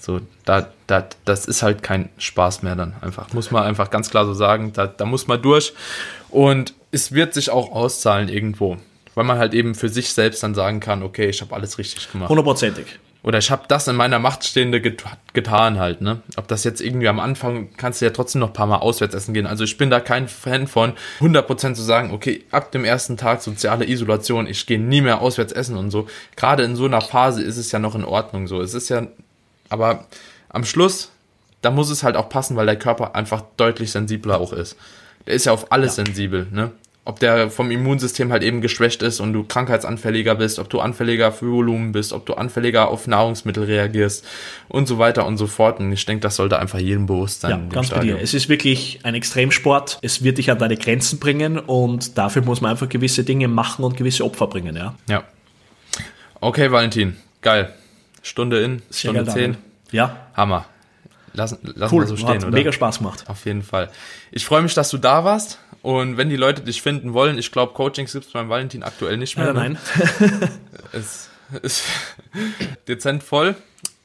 So, da, da, das ist halt kein Spaß mehr dann einfach. Muss man einfach ganz klar so sagen. Da, da muss man durch. Und es wird sich auch auszahlen irgendwo. Weil man halt eben für sich selbst dann sagen kann, okay, ich habe alles richtig gemacht. Hundertprozentig. Oder ich habe das in meiner Macht Stehende get getan halt, ne? Ob das jetzt irgendwie am Anfang, kannst du ja trotzdem noch ein paar Mal auswärts essen gehen. Also ich bin da kein Fan von, 100% zu sagen, okay, ab dem ersten Tag soziale Isolation, ich gehe nie mehr auswärts essen und so. Gerade in so einer Phase ist es ja noch in Ordnung so. Es ist ja, aber am Schluss, da muss es halt auch passen, weil der Körper einfach deutlich sensibler auch ist. Der ist ja auf alles sensibel, ne? Ob der vom Immunsystem halt eben geschwächt ist und du krankheitsanfälliger bist, ob du anfälliger für Volumen bist, ob du anfälliger auf Nahrungsmittel reagierst und so weiter und so fort. Und ich denke, das sollte einfach jedem bewusst sein. Ja, ganz bei dir. Es ist wirklich ein Extremsport. Es wird dich an deine Grenzen bringen und dafür muss man einfach gewisse Dinge machen und gewisse Opfer bringen, ja. Ja. Okay, Valentin. Geil. Stunde in, Stunde geil, 10. Daniel. Ja, Hammer. Lassen, lassen cool. wir so stehen, Hat oder? mega Spaß gemacht. Auf jeden Fall. Ich freue mich, dass du da warst. Und wenn die Leute dich finden wollen, ich glaube, Coachings gibt es beim Valentin aktuell nicht mehr. Nein, ne? nein. (laughs) Es ist (laughs) dezent voll.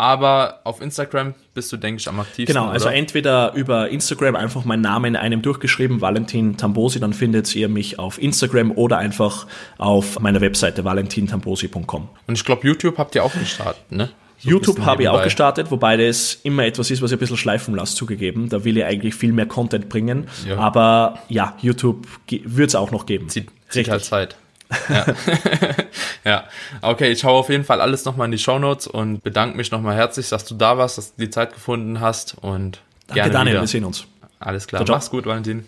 Aber auf Instagram bist du, denke ich, am aktivsten. Genau, also oder? entweder über Instagram einfach meinen Namen in einem durchgeschrieben, Valentin Tambosi, dann findet ihr mich auf Instagram oder einfach auf meiner Webseite valentintambosi.com. Und ich glaube, YouTube habt ihr auch gestartet, ne? So YouTube habe ich auch gestartet, wobei das immer etwas ist, was ich ein bisschen schleifen lasse, zugegeben. Da will ich eigentlich viel mehr Content bringen. Ja. Aber ja, YouTube wird es auch noch geben. Zieht, zieht halt Zeit. Ja. (laughs) ja, okay, ich schaue auf jeden Fall alles nochmal in die Shownotes und bedanke mich nochmal herzlich, dass du da warst, dass du die Zeit gefunden hast und Danke, gerne Daniel, wieder. wir sehen uns. Alles klar, Ciao, ciao. mach's gut, Valentin.